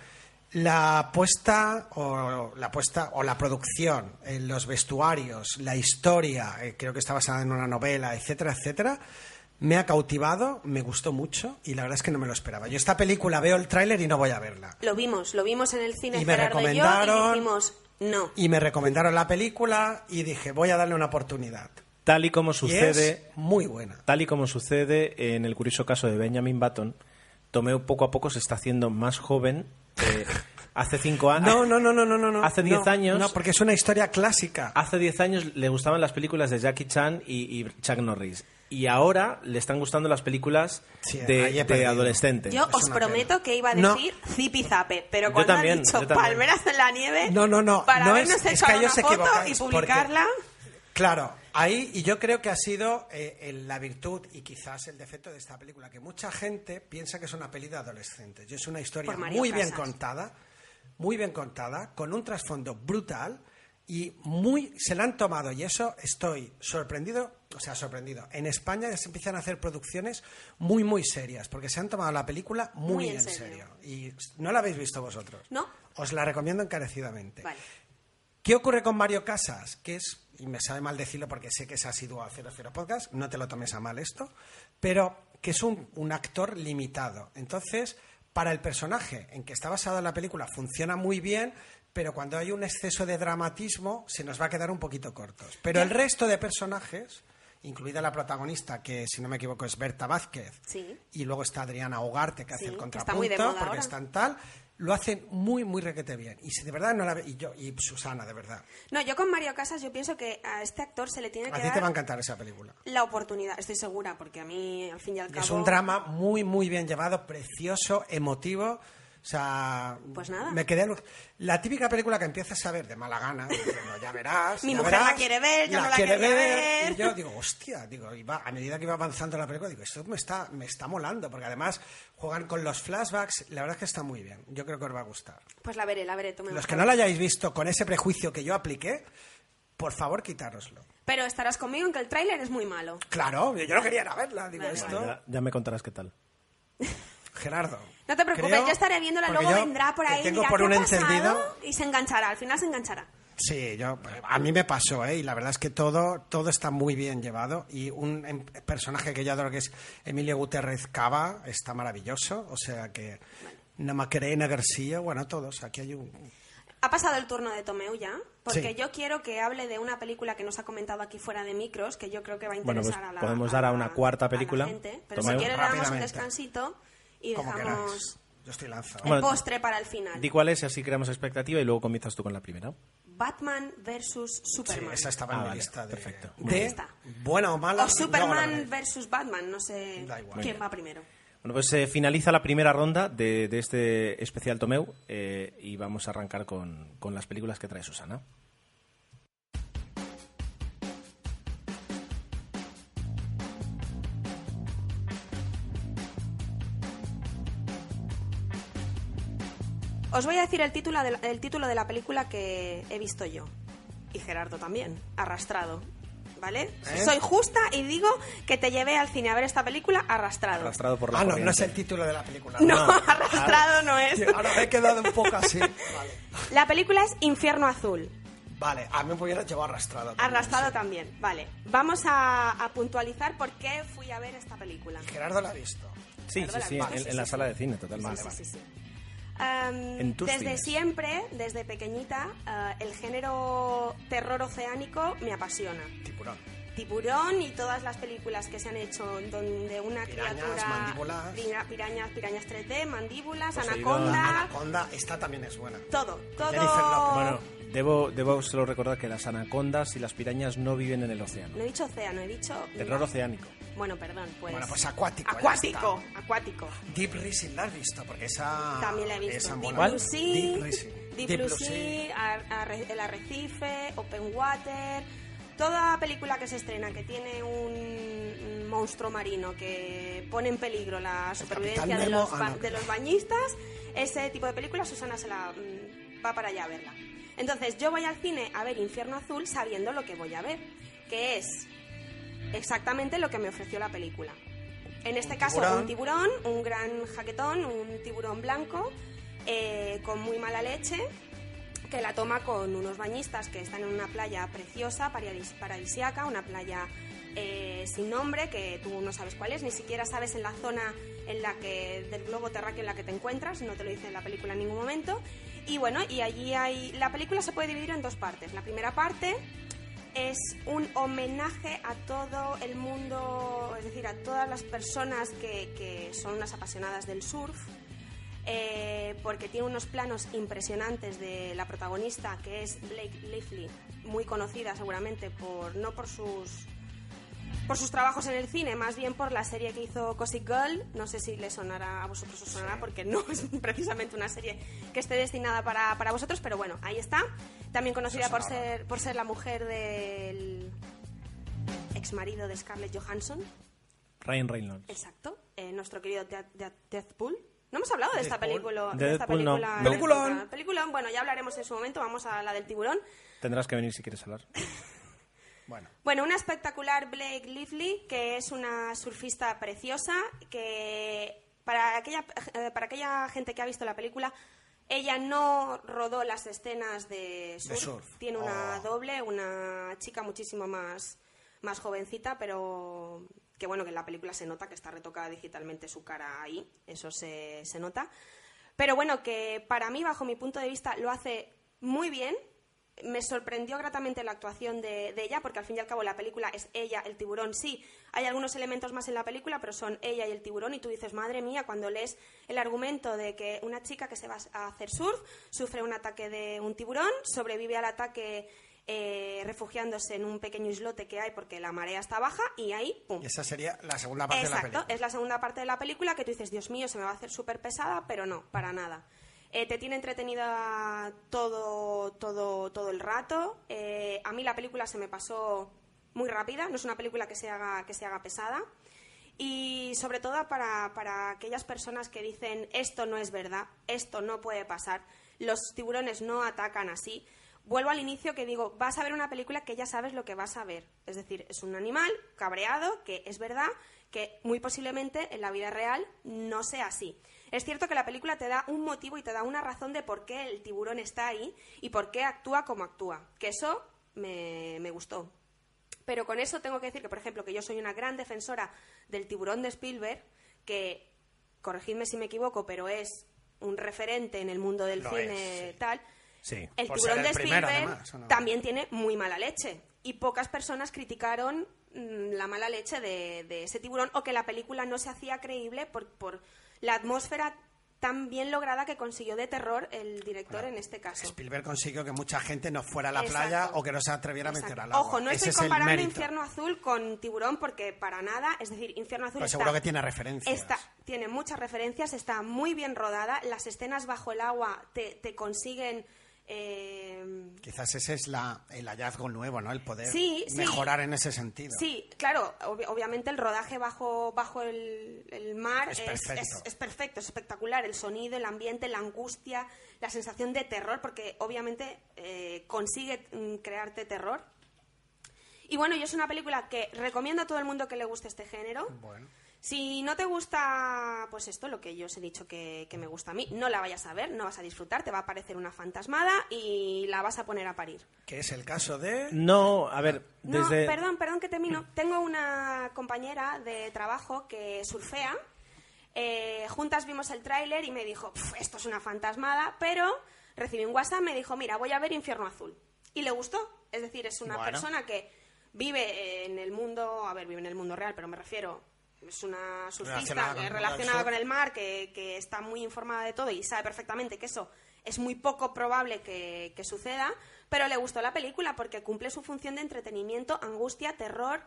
B: la puesta o la puesta o la producción, eh, los vestuarios, la historia, eh, creo que está basada en una novela, etcétera, etcétera, me ha cautivado, me gustó mucho y la verdad es que no me lo esperaba. Yo esta película veo el tráiler y no voy a verla.
C: Lo vimos, lo vimos en el cine
B: Y me
C: Gerardo y yo,
B: recomendaron-
C: y dijimos, no.
B: Y me recomendaron la película y dije, voy a darle una oportunidad.
A: Tal y como
B: Y
A: sucede,
B: es muy buena.
A: tal y como sucede en el curioso caso de Benjamin Button, Tomeo poco a poco se está haciendo más joven. Eh, hace cinco años.
B: No, no, no, no, no, no.
A: Hace
B: no,
A: 10 años-
B: No, porque es una historia clásica.
A: Hace 10 años le gustaban las películas de Jackie Chan y, y Chuck Norris. Y ahora le están gustando las películas
B: Sí,
A: de, de adolescentes.
C: Yo
B: Es
C: os prometo
B: pena.
C: que iba a
B: No.
C: decir zipizape, pero cuando
A: también,
C: ha dicho
A: yo también.
C: palmeras en la nieve,
B: No, no, no,
C: para
B: no
C: habernos
B: es- es
C: hecho
B: que ahí os
C: una foto y
B: equivocáis, porque-
C: publicarla.
B: Claro, ahí, y yo creo que ha sido eh, el- la virtud y quizás el defecto de esta película, que mucha gente piensa que es una peli de adolescentes. Y es una historia muy bien contada, muy bien contada, con un trasfondo brutal y muy se la han tomado y eso estoy sorprendido, o sea, sorprendido. En España ya se empiezan a hacer producciones muy muy serias porque se han tomado la película muy,
C: Muy en
B: en
C: serio.
B: serio y no la habéis visto vosotros.
C: No.
B: Os la recomiendo encarecidamente.
C: Vale.
B: ¿Qué ocurre con Mario Casas? Que es, y me sabe mal decirlo porque sé que es asiduo a 00 Podcast, no te lo tomes a mal esto, pero que es un, un actor limitado. Entonces, para el personaje en que está basada la película funciona muy bien, pero cuando hay un exceso de dramatismo se nos va a quedar un poquito cortos. Pero el resto de personajes, incluida la protagonista, que si no me equivoco es Berta Vázquez,
C: Sí.
B: y luego está Adriana Ugarte, que hace el contrapunto, porque
C: ahora.
B: están tal, lo hacen muy, muy requete bien. Y si de verdad no la ve, y yo, y Susana, de verdad.
C: No, yo con Mario Casas yo pienso que a este actor se le tiene
B: A
C: que
B: ti te va a
C: dar
B: encantar esa película.
C: la oportunidad, estoy segura, porque a mí al fin y al cabo...
B: Es un drama muy, muy bien llevado, precioso, emotivo. O sea,
C: Pues nada.
B: me quedé alu- la típica película que empiezas a ver de mala gana, diciendo, ya verás.
C: Mi
B: ya
C: mujer la
B: verás",
C: quiere ver, yo
B: la
C: no la
B: quiere ver,
C: ver.
B: Y yo digo, hostia, digo, y va- a medida que iba avanzando la película, digo, esto me está, me está molando, porque además juegan con los flashbacks, la verdad es que está muy bien. Yo creo que os va a gustar.
C: Pues la veré, la veré. tú me
B: Los que no la hayáis visto con ese prejuicio que yo apliqué, por favor, quitároslo.
C: Pero estarás conmigo en que el tráiler es muy malo.
B: Claro, yo no quería ir a verla, digo
C: Vale,
B: esto.
A: Ya, ya me contarás qué tal.
B: Gerardo.
C: No te preocupes,
B: creo-
C: yo estaré viéndola,
B: porque
C: luego
B: yo
C: vendrá por ahí,
B: tengo
C: dirá,
B: por
C: "¿Qué
B: un
C: ha pasado?",
B: entendido.
C: y se enganchará, al final se enganchará.
B: Sí, yo, a mí me pasó, ¿eh? Y la verdad es que todo, todo está muy bien llevado. Y un em- personaje que yo adoro, que es Emilio Gutiérrez Cava, está maravilloso. O sea que la Macarena García, bueno, todos. Aquí hay un...
C: Ha pasado el turno de Tomeu ya, porque
B: Sí.
C: yo quiero que hable de una película que nos ha comentado aquí fuera de micros, que yo creo que va a
A: Bueno,
C: interesar
A: pues
C: a la
A: podemos dar a una cuarta
C: a la
A: película.
C: gente. Pero
A: Tomeu.
C: si quieres le damos un
B: Rápidamente.
C: descansito y
B: Como
C: dejamos.
B: Yo estoy lanzado.
C: el
A: Bueno,
C: postre para el final.
A: Di cuál es y así creamos expectativa y luego comienzas tú con la primera.
C: Batman versus
B: Sí,
C: Superman.
B: esa estaba
A: Ah,
B: en mi
A: vale,
B: lista de...
A: perfecto.
B: De
C: Ahí está.
B: buena o mala.
C: o
B: luego la
C: Superman
B: veré.
C: versus Batman, no sé
B: Da igual.
C: quién va primero.
A: Bueno, pues se finaliza la primera ronda de, de este especial Tomeu eh, y vamos a arrancar con, con las películas que trae Susana.
C: Os voy a decir el título, de la, el título de la película que he visto yo. Y Gerardo también. Arrastrado. ¿Vale?
B: ¿Eh?
C: Soy justa y digo que te llevé al cine a ver esta película arrastrado.
A: Arrastrado por la
B: Ah, no,
A: corriente.
B: no es el título de la película.
C: No, arrastrado no es.
B: Ahora me he quedado un poco así. Vale.
C: La película es Infierno Azul.
B: Vale, a mí me hubiera llevado arrastrado. también,
C: Arrastrado
B: sí.
C: también. Vale. Vamos a, a puntualizar por qué fui a ver esta película.
B: Gerardo la ha visto.
A: Sí, sí, sí,
C: vale,
A: en,
C: sí,
A: en la sala de cine, totalmente.
C: Sí, sí, desde siempre, desde pequeñita, ah, el género terror oceánico me apasiona.
B: Tiburón.
C: Tiburón y todas las películas que se han hecho donde una
B: Pirañas,
C: criatura...
B: mandíbulas.
C: pira- pirañas, pirañas 3D, mandíbulas,
A: Poseidón.
C: anaconda...
B: Anaconda, esta también es buena.
C: Todo, todo...
A: Bueno, debo, debo solo recordar que las anacondas y las pirañas no viven en el océano.
C: No he dicho océano, he dicho...
A: Terror oceánico.
C: Bueno, perdón, pues...
B: Bueno, pues acuático.
C: Acuático, acuático.
B: Deep Rising la has visto, porque esa.
C: También la he visto.
B: esa
C: Deep. Blue Sea,
B: Deep Rising.
C: Deep Blue Sea, El Arrecife, Open Water, toda película que se estrena que tiene un monstruo marino que pone en peligro la supervivencia de los,
B: ah,
C: ba- de los bañistas, ese tipo de películas Susana se la mm, va para allá a verla. Entonces yo voy al cine a ver Infierno Azul sabiendo lo que voy a ver, que es exactamente lo que me ofreció la película. En este caso,
B: tiburón.
C: un tiburón, un gran jaquetón, un tiburón blanco, eh, con muy mala leche, que la toma con unos bañistas que están en una playa preciosa, paradis- paradisiaca, una playa eh, sin nombre, que tú no sabes cuál es, ni siquiera sabes en la zona en la que del globo terráqueo en la que te encuentras, no te lo dice en la película en ningún momento. Y bueno, y allí hay la película se puede dividir en dos partes. La primera parte es un homenaje a todo el mundo, es decir, a todas las personas que, que son unas apasionadas del surf, eh, porque tiene unos planos impresionantes de la protagonista, que es Blake Lively, muy conocida seguramente por no por sus por sus trabajos en el cine, más bien por la serie que hizo Cosy Girl. No sé si le sonará a vosotros os sonará, porque no es precisamente una serie que esté destinada para, para vosotros, pero bueno, ahí está. También conocida por ser, por ser la mujer del ex marido de Scarlett Johansson.
A: Ryan Reynolds.
C: Exacto, eh, nuestro querido Death- Death- Deathpool. No hemos hablado de esta película.
A: De
C: De esta
A: Deathpool no.
C: película.
A: No.
B: Peliculón.
C: Peliculón, bueno, ya hablaremos en su momento. Vamos a la del tiburón.
A: Tendrás que venir si quieres hablar.
B: Bueno,
C: Bueno, una espectacular Blake Lively, que es una surfista preciosa, que para aquella, eh, para aquella gente que ha visto la película, ella no rodó las escenas de surf.
B: surf.
C: Tiene una
B: Oh.
C: doble, una chica muchísimo más, más jovencita, pero que bueno, que en la película se nota que está retocada digitalmente su cara ahí, eso se, se nota. Pero bueno, que para mí, bajo mi punto de vista, lo hace muy bien. Me sorprendió gratamente la actuación de, de ella, porque al fin y al cabo la película es ella, el tiburón. Sí, hay algunos elementos más en la película, pero son ella y el tiburón. Y tú dices, madre mía, cuando lees el argumento de que una chica que se va a hacer surf sufre un ataque de un tiburón, sobrevive al ataque eh, refugiándose en un pequeño islote que hay porque la marea está baja, y ahí, pum,
B: y esa sería la segunda parte de la
C: Exacto,
B: película.
C: es la segunda parte de la película que tú dices, Dios mío, se me va a hacer súper pesada, pero no, para nada. Eh, te tiene entretenida todo, todo, todo el rato. Eh, a mí la película se me pasó muy rápida, no es una película que se haga, que se haga pesada. Y sobre todo para, para aquellas personas que dicen esto no es verdad, esto no puede pasar, los tiburones no atacan así. Vuelvo al inicio que digo, vas a ver una película que ya sabes lo que vas a ver. Es decir, es un animal cabreado, que es verdad que muy posiblemente en la vida real no sea así. Es cierto que la película te da un motivo y te da una razón de por qué el tiburón está ahí y por qué actúa como actúa. Que eso me, me gustó. Pero con eso tengo que decir que, por ejemplo, que yo soy una gran defensora del tiburón de Spielberg, que, corregidme si me equivoco, pero es un referente en el mundo del
B: Lo
C: cine
B: es, sí.
C: tal.
A: Sí.
C: El tiburón de
B: primero,
C: Spielberg
B: además, ¿o no?
C: también tiene muy mala leche. Y pocas personas criticaron mm, la mala leche de, de ese tiburón o que la película no se hacía creíble por, por la atmósfera tan bien lograda que consiguió de terror el director en este caso.
B: Spielberg consiguió que mucha gente no fuera a la
C: Exacto.
B: playa o que no se atreviera a meter al agua.
C: Ojo, no
B: Ese
C: estoy comparando. Infierno Azul con Tiburón porque para nada, es decir, Infierno Azul
B: Pero
C: está,
B: seguro que tiene referencias.
C: está- tiene muchas referencias, está muy bien rodada, las escenas bajo el agua te, te consiguen eh,
B: Quizás ese es la, el hallazgo nuevo, ¿no? El poder
C: Sí, sí.
B: mejorar en ese sentido.
C: Sí, claro, obvi- obviamente el rodaje bajo, bajo el, el mar
B: Es
C: es,
B: perfecto.
C: es- es perfecto, es espectacular. El sonido, el ambiente, la angustia, la sensación de terror, porque obviamente eh, consigue mm, crearte terror. Y bueno, yo es una película que recomiendo a todo el mundo que le guste este género.
B: Bueno.
C: Si no te gusta, pues esto, lo que yo os he dicho que, que me gusta a mí, no la vayas a ver, no vas a disfrutar, te va a parecer una fantasmada y la vas a poner a parir.
B: Que es el caso de...
A: No, a ver,
C: No,
A: desde...
C: perdón, perdón que termino. Tengo una compañera de trabajo que surfea. Eh, juntas vimos el tráiler y me dijo, "Pf, esto es una fantasmada, pero recibí un WhatsApp, me dijo, mira, voy a ver Infierno Azul. Y le gustó. Es decir, es una
B: Bueno.
C: persona que vive en el mundo, a ver, vive en el mundo real, pero me refiero, es una surfista
B: Relacionada con el
C: relacionada con mar, que, que está muy informada de todo y sabe perfectamente que eso es muy poco probable que, que suceda, pero le gustó la película porque cumple su función de entretenimiento, angustia, terror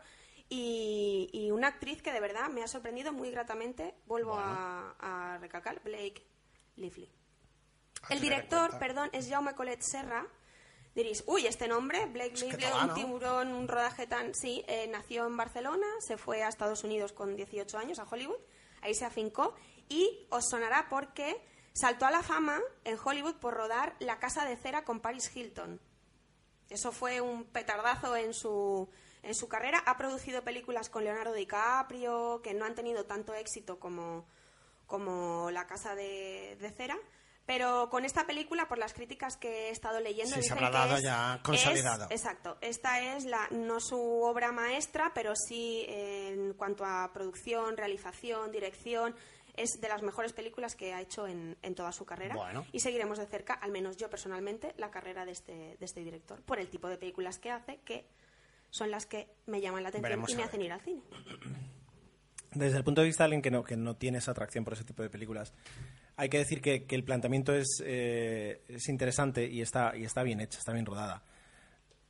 C: y, y una actriz que de verdad me ha sorprendido muy gratamente, vuelvo a, a recalcar, Blake Lively.
B: Ah,
C: El director, perdón, es Jaume Collet Serra, Diréis, uy, este nombre, Blake
B: Es
C: Lively, un tiburón, un rodaje tan... Sí, eh, nació en Barcelona, se fue a Estados Unidos con 18 años, a Hollywood, ahí se afincó, y os sonará porque saltó a la fama en Hollywood por rodar La Casa de Cera con Paris Hilton. Eso fue un petardazo en su, en su carrera. Ha producido películas con Leonardo DiCaprio que no han tenido tanto éxito como, como La Casa de, de Cera. Pero con esta película, por las críticas que he estado leyendo,
B: Sí, se
C: dicen
B: habrá
C: que
B: dado
C: es-
B: ya
C: es-
B: consolidado.
C: exacto. Esta es la, no su obra maestra, pero sí eh, en cuanto a producción, realización, dirección. Es de las mejores películas que ha hecho en, en toda su carrera.
B: Bueno.
C: Y seguiremos de cerca, al menos yo personalmente, la carrera de este, de este director, por el tipo de películas que hace, que son las que me llaman la atención
B: Veremos
C: y me hacen ir al cine.
A: Desde el punto de vista de alguien que no, que no tiene esa atracción por ese tipo de películas, hay que decir que, que el planteamiento es, eh, es interesante y está, y está bien hecha, está bien rodada.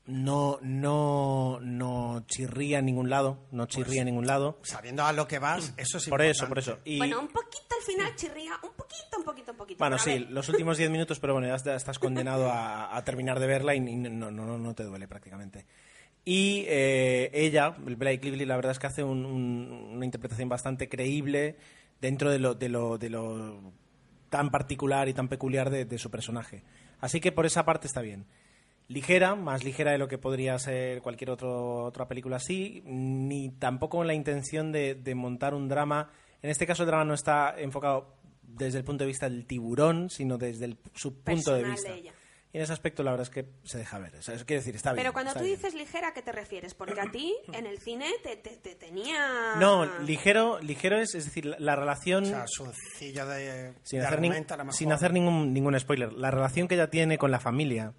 A: No, no, no chirría en ningún lado, no chirría en ningún lado.
B: Sabiendo a lo que vas, eso sí.
A: Por eso, por eso. Y,
C: Bueno, un poquito al final chirría, un poquito, un poquito, un poquito.
A: Bueno, sí, los últimos 10 minutos, pero bueno, ya está- estás condenado a, a terminar de verla y, y no, no, no, no te duele prácticamente. Y eh, ella, Blake Lively, la verdad es que hace un- un- una interpretación bastante creíble dentro de lo, de lo, de lo tan particular y tan peculiar de, de su personaje. Así que por esa parte está bien. Ligera, más ligera de lo que podría ser cualquier otro, otra película así, ni tampoco con la intención de, de montar un drama. En este caso el drama no está enfocado desde el punto de vista del tiburón, sino desde el- su punto de vista.
C: de ella.
A: Y en ese aspecto la verdad es que se deja ver. O sea, eso quiere decir, está bien.
C: Pero cuando tú
A: bien.
C: dices ligera, ¿a qué te refieres? Porque a ti, en el cine, te, te- te tenía...
A: No, ligero, ligero es, es decir, la, la relación...
B: O sea, sencillo de,
A: sin
B: de
A: hacer, nin-
B: argumento, a lo mejor.
A: sin hacer ningún, ningún spoiler, la relación que ella tiene con la familia,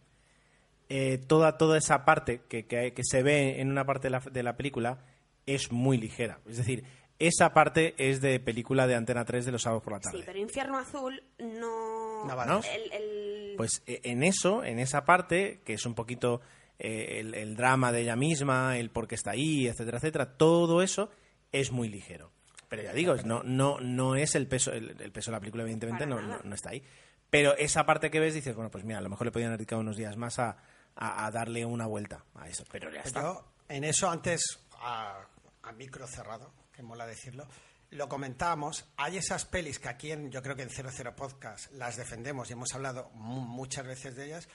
A: eh, toda, toda esa parte que, que, que se ve en una parte de la, de la película es muy ligera. Es decir, esa parte es de película de Antena 3 de los sábados por la tarde.
C: Sí, pero Infierno Azul no...
B: No vale.
A: ¿No?
C: El, el-
A: Pues eh, en eso, en esa parte, que es un poquito eh, el, el drama de ella misma, el por qué está ahí, etcétera, etcétera, todo eso es muy ligero. Pero ya digo, no, no, no es el peso, el, el peso de la película, evidentemente, no, no, no está ahí. Pero esa parte que ves dices, bueno, pues mira, a lo mejor le podían haber dedicado unos días más a, a- a darle una vuelta a eso. Pero ya está.
B: Yo, en eso, antes, a, a micro cerrado, que mola decirlo, lo comentábamos. Hay esas pelis que aquí, en, yo creo que en 00 Podcast las defendemos y hemos hablado mu- muchas veces de ellas.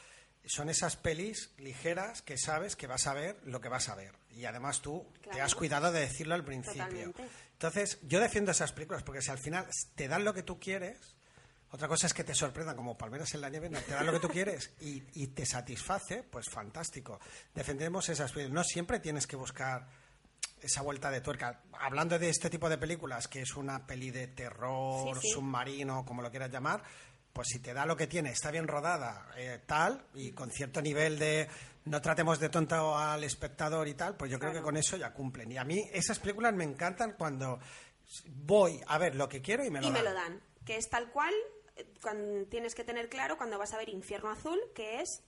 B: Son esas pelis ligeras que sabes que vas a ver lo que vas a ver. Y además tú te has cuidado de decirlo al principio.
C: Totalmente.
B: Entonces, yo defiendo esas películas porque si al final te dan lo que tú quieres, otra cosa es que te sorprendan como palmeras en la nieve, no te dan lo que tú quieres y, y te satisface, pues fantástico. Defendemos esas películas. No siempre tienes que buscar esa vuelta de tuerca. Hablando de este tipo de películas, que es una peli de terror,
C: Sí, sí.
B: submarino, como lo quieras llamar, pues si te da lo que tiene, está bien rodada, eh, tal, y con cierto nivel de no tratemos de tonto al espectador y tal, pues yo creo que con eso ya cumplen. Y a mí esas películas me encantan cuando voy a ver lo que quiero y me lo
C: y me
B: dan.
C: lo dan. Que es tal cual, eh, cuando, tienes que tener claro cuando vas a ver Infierno Azul, que es...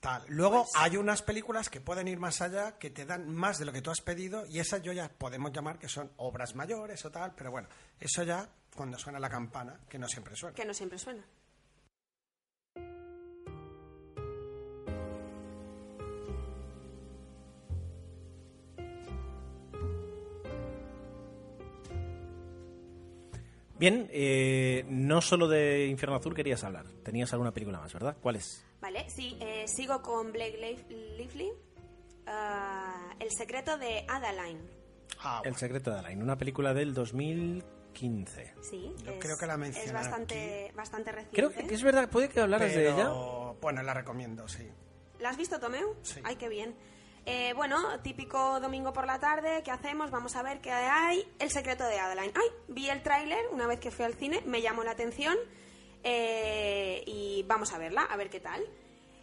B: Tal. Luego
C: Pues-
B: hay unas películas que pueden ir más allá, que te dan más de lo que tú has pedido, y esas yo ya podemos llamar que son obras mayores o tal, pero bueno, eso ya cuando suena la campana, que no siempre suena.
C: que no siempre suena.
A: Bien, eh, no solo de Infierno Azul querías hablar. Tenías alguna película más, ¿verdad? ¿Cuál es?
C: Vale, sí, eh, sigo con Blake Liv- Lively. Ah, el secreto de Adaline.
B: Ah,
A: El
B: bueno.
A: secreto de Alain, una película del 2015.
C: Sí,
B: Yo
C: es,
B: creo que la
C: es
B: mencioné
C: bastante, bastante reciente.
A: Creo que, que es verdad, puede que hablaras de ella.
B: Pero, Bueno, la recomiendo, sí.
C: ¿La has visto, Tomeu?
B: Sí.
C: Ay, qué bien. Eh, bueno, típico domingo por la tarde, ¿qué hacemos? Vamos a ver qué hay. El secreto de Adeline. Ay, vi el tráiler una vez que fui al cine, me llamó la atención eh, y vamos a verla, a ver qué tal.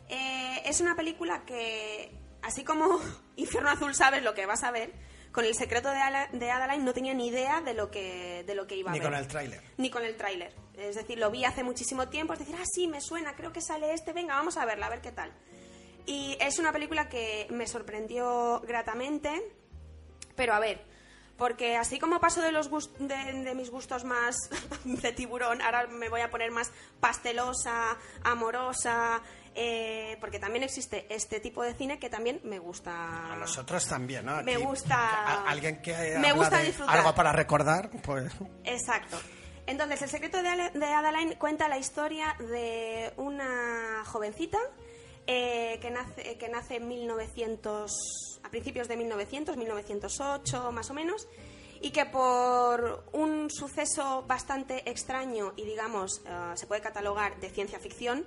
C: Eh, es una película que, así como Infierno Azul sabes lo que vas a ver, con el secreto de, Ala- de Adeline no tenía ni idea de lo que, de lo que iba
B: Ni
C: a ver.
B: con el tráiler.
C: Ni con el tráiler. Es decir, lo vi hace muchísimo tiempo, es decir, ah, sí, me suena, creo que sale este, venga, vamos a verla, a ver qué tal. Y es una película que me sorprendió gratamente, pero a ver, porque así como paso de, los de, de mis gustos más de tiburón, ahora me voy a poner más pastelosa, amorosa, eh, porque también existe este tipo de cine que también me gusta.
B: A nosotros también, ¿no?
C: Me gusta-
B: a- alguien que
C: me
B: habla
C: gusta
B: de
C: disfrutar.
B: algo para recordar, pues
C: Exacto. Entonces, El secreto de, Ale- de Adeline cuenta la historia de una jovencita eh, que, nace, que nace en 1900, a principios de 1900, 1908 más o menos, y que por un suceso bastante extraño y, digamos, eh, se puede catalogar de ciencia ficción,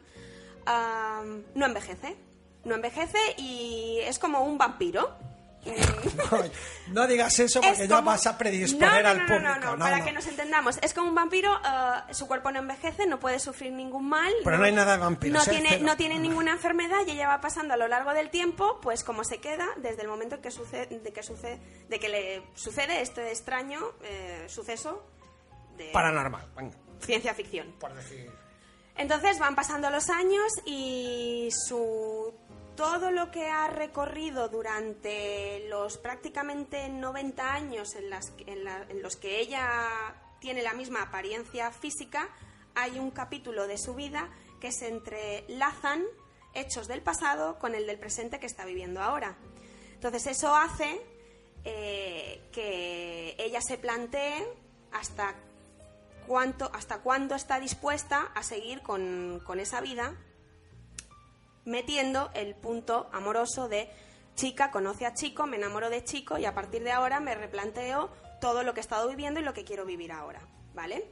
C: ah, no envejece. No envejece y es como un vampiro.
B: no digas eso porque
C: Es
B: ya
C: como-
B: vas a predisponer
C: No, no,
B: al
C: no,
B: público.
C: No, no,
B: no,
C: para
B: no.
C: que nos entendamos. Es como un vampiro, eh, su cuerpo no envejece, no puede sufrir ningún mal.
B: Pero no hay nada de vampiros,
C: No
B: ¿eh?
C: tiene, no tiene ninguna enfermedad y ella va pasando a lo largo del tiempo, pues como se queda desde el momento en que sucede, de que sucede, de que le sucede este extraño eh, suceso de
B: Paranormal, venga,
C: ciencia ficción.
B: por decir.
C: Entonces van pasando los años y su todo lo que ha recorrido durante los prácticamente 90 años en, los que ella tiene la misma apariencia física, hay un capítulo de su vida que se entrelazan hechos del pasado con el del presente que está viviendo ahora. Entonces eso hace eh, que ella se plantee hasta cuánto, hasta cuándo está dispuesta a seguir con esa vida, metiendo el punto amoroso de chica conoce a chico, me enamoro de chico y a partir de ahora me replanteo todo lo que he estado viviendo y lo que quiero vivir ahora, ¿vale?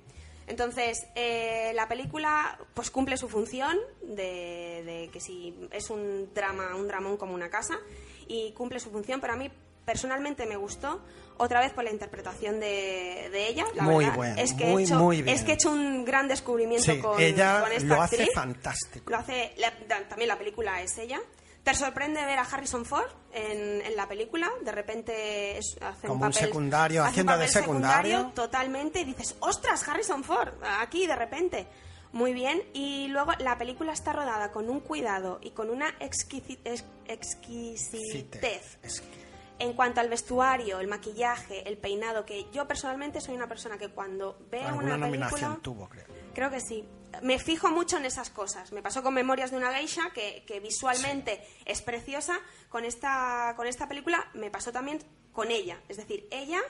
C: Entonces, eh, la película pues cumple su función de, que si es un drama, un dramón como una casa, y cumple su función, pero a mí personalmente me gustó, otra vez por la interpretación de, de ella. La
B: Muy
C: verdad,
B: bueno,
C: es que
B: muy,
C: he hecho,
B: muy bien.
C: Es que he hecho un gran descubrimiento
B: Sí,
C: con,
B: ella
C: con esta
B: lo hace
C: actriz.
B: fantástico.
C: Lo hace, la- también la película es ella. Te sorprende ver a Harrison Ford en, en la película, de repente es- hace
B: Como un
C: papel,
B: secundario,
C: hace un
B: haciendo de
C: papel
B: secundario.
C: totalmente y dices, ostras, Harrison Ford, aquí de repente. Muy bien, y luego la película está rodada con un cuidado y con una exquisi- ex- exquisitez
B: que-
C: en cuanto al vestuario, el maquillaje, el peinado, que yo personalmente soy una persona que cuando veo una película...
B: tuvo, creo.
C: Creo que sí. Me fijo mucho en esas cosas. Me pasó con Memorias de una geisha, que, que visualmente es preciosa. Con esta, con esta película me pasó también con ella. Es decir, ella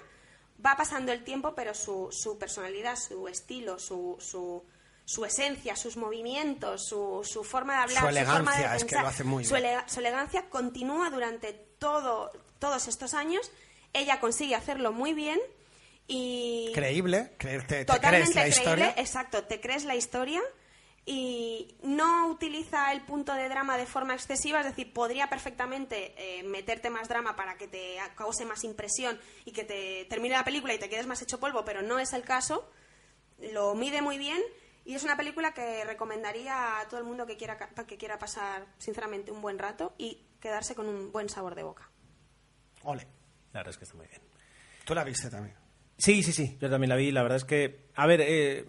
C: va pasando el tiempo, pero su, su personalidad, su estilo, su, su, su esencia, sus movimientos, su, su forma de hablar,
B: Su
C: forma de
B: elegancia, es que
C: pensar,
B: lo hace muy
C: su,
B: bien.
C: ele- su elegancia continúa durante todo, todos estos años. Ella consigue hacerlo muy bien y
B: Creíble, creerte, te
C: totalmente
B: crees la
C: creíble,
B: historia.
C: exacto, te crees la historia y no utiliza el punto de drama de forma excesiva, es decir, podría perfectamente eh, meterte más drama para que te cause más impresión y que te termine la película y te quedes más hecho polvo, pero no es el caso. Lo mide muy bien y es una película que recomendaría a todo el mundo que quiera que quiera pasar sinceramente un buen rato y quedarse con un buen sabor de boca.
B: Ole,
A: La verdad es que está muy bien.
B: tú la viste también.
A: Sí, sí, sí, yo también la vi. La verdad es que, a ver, eh,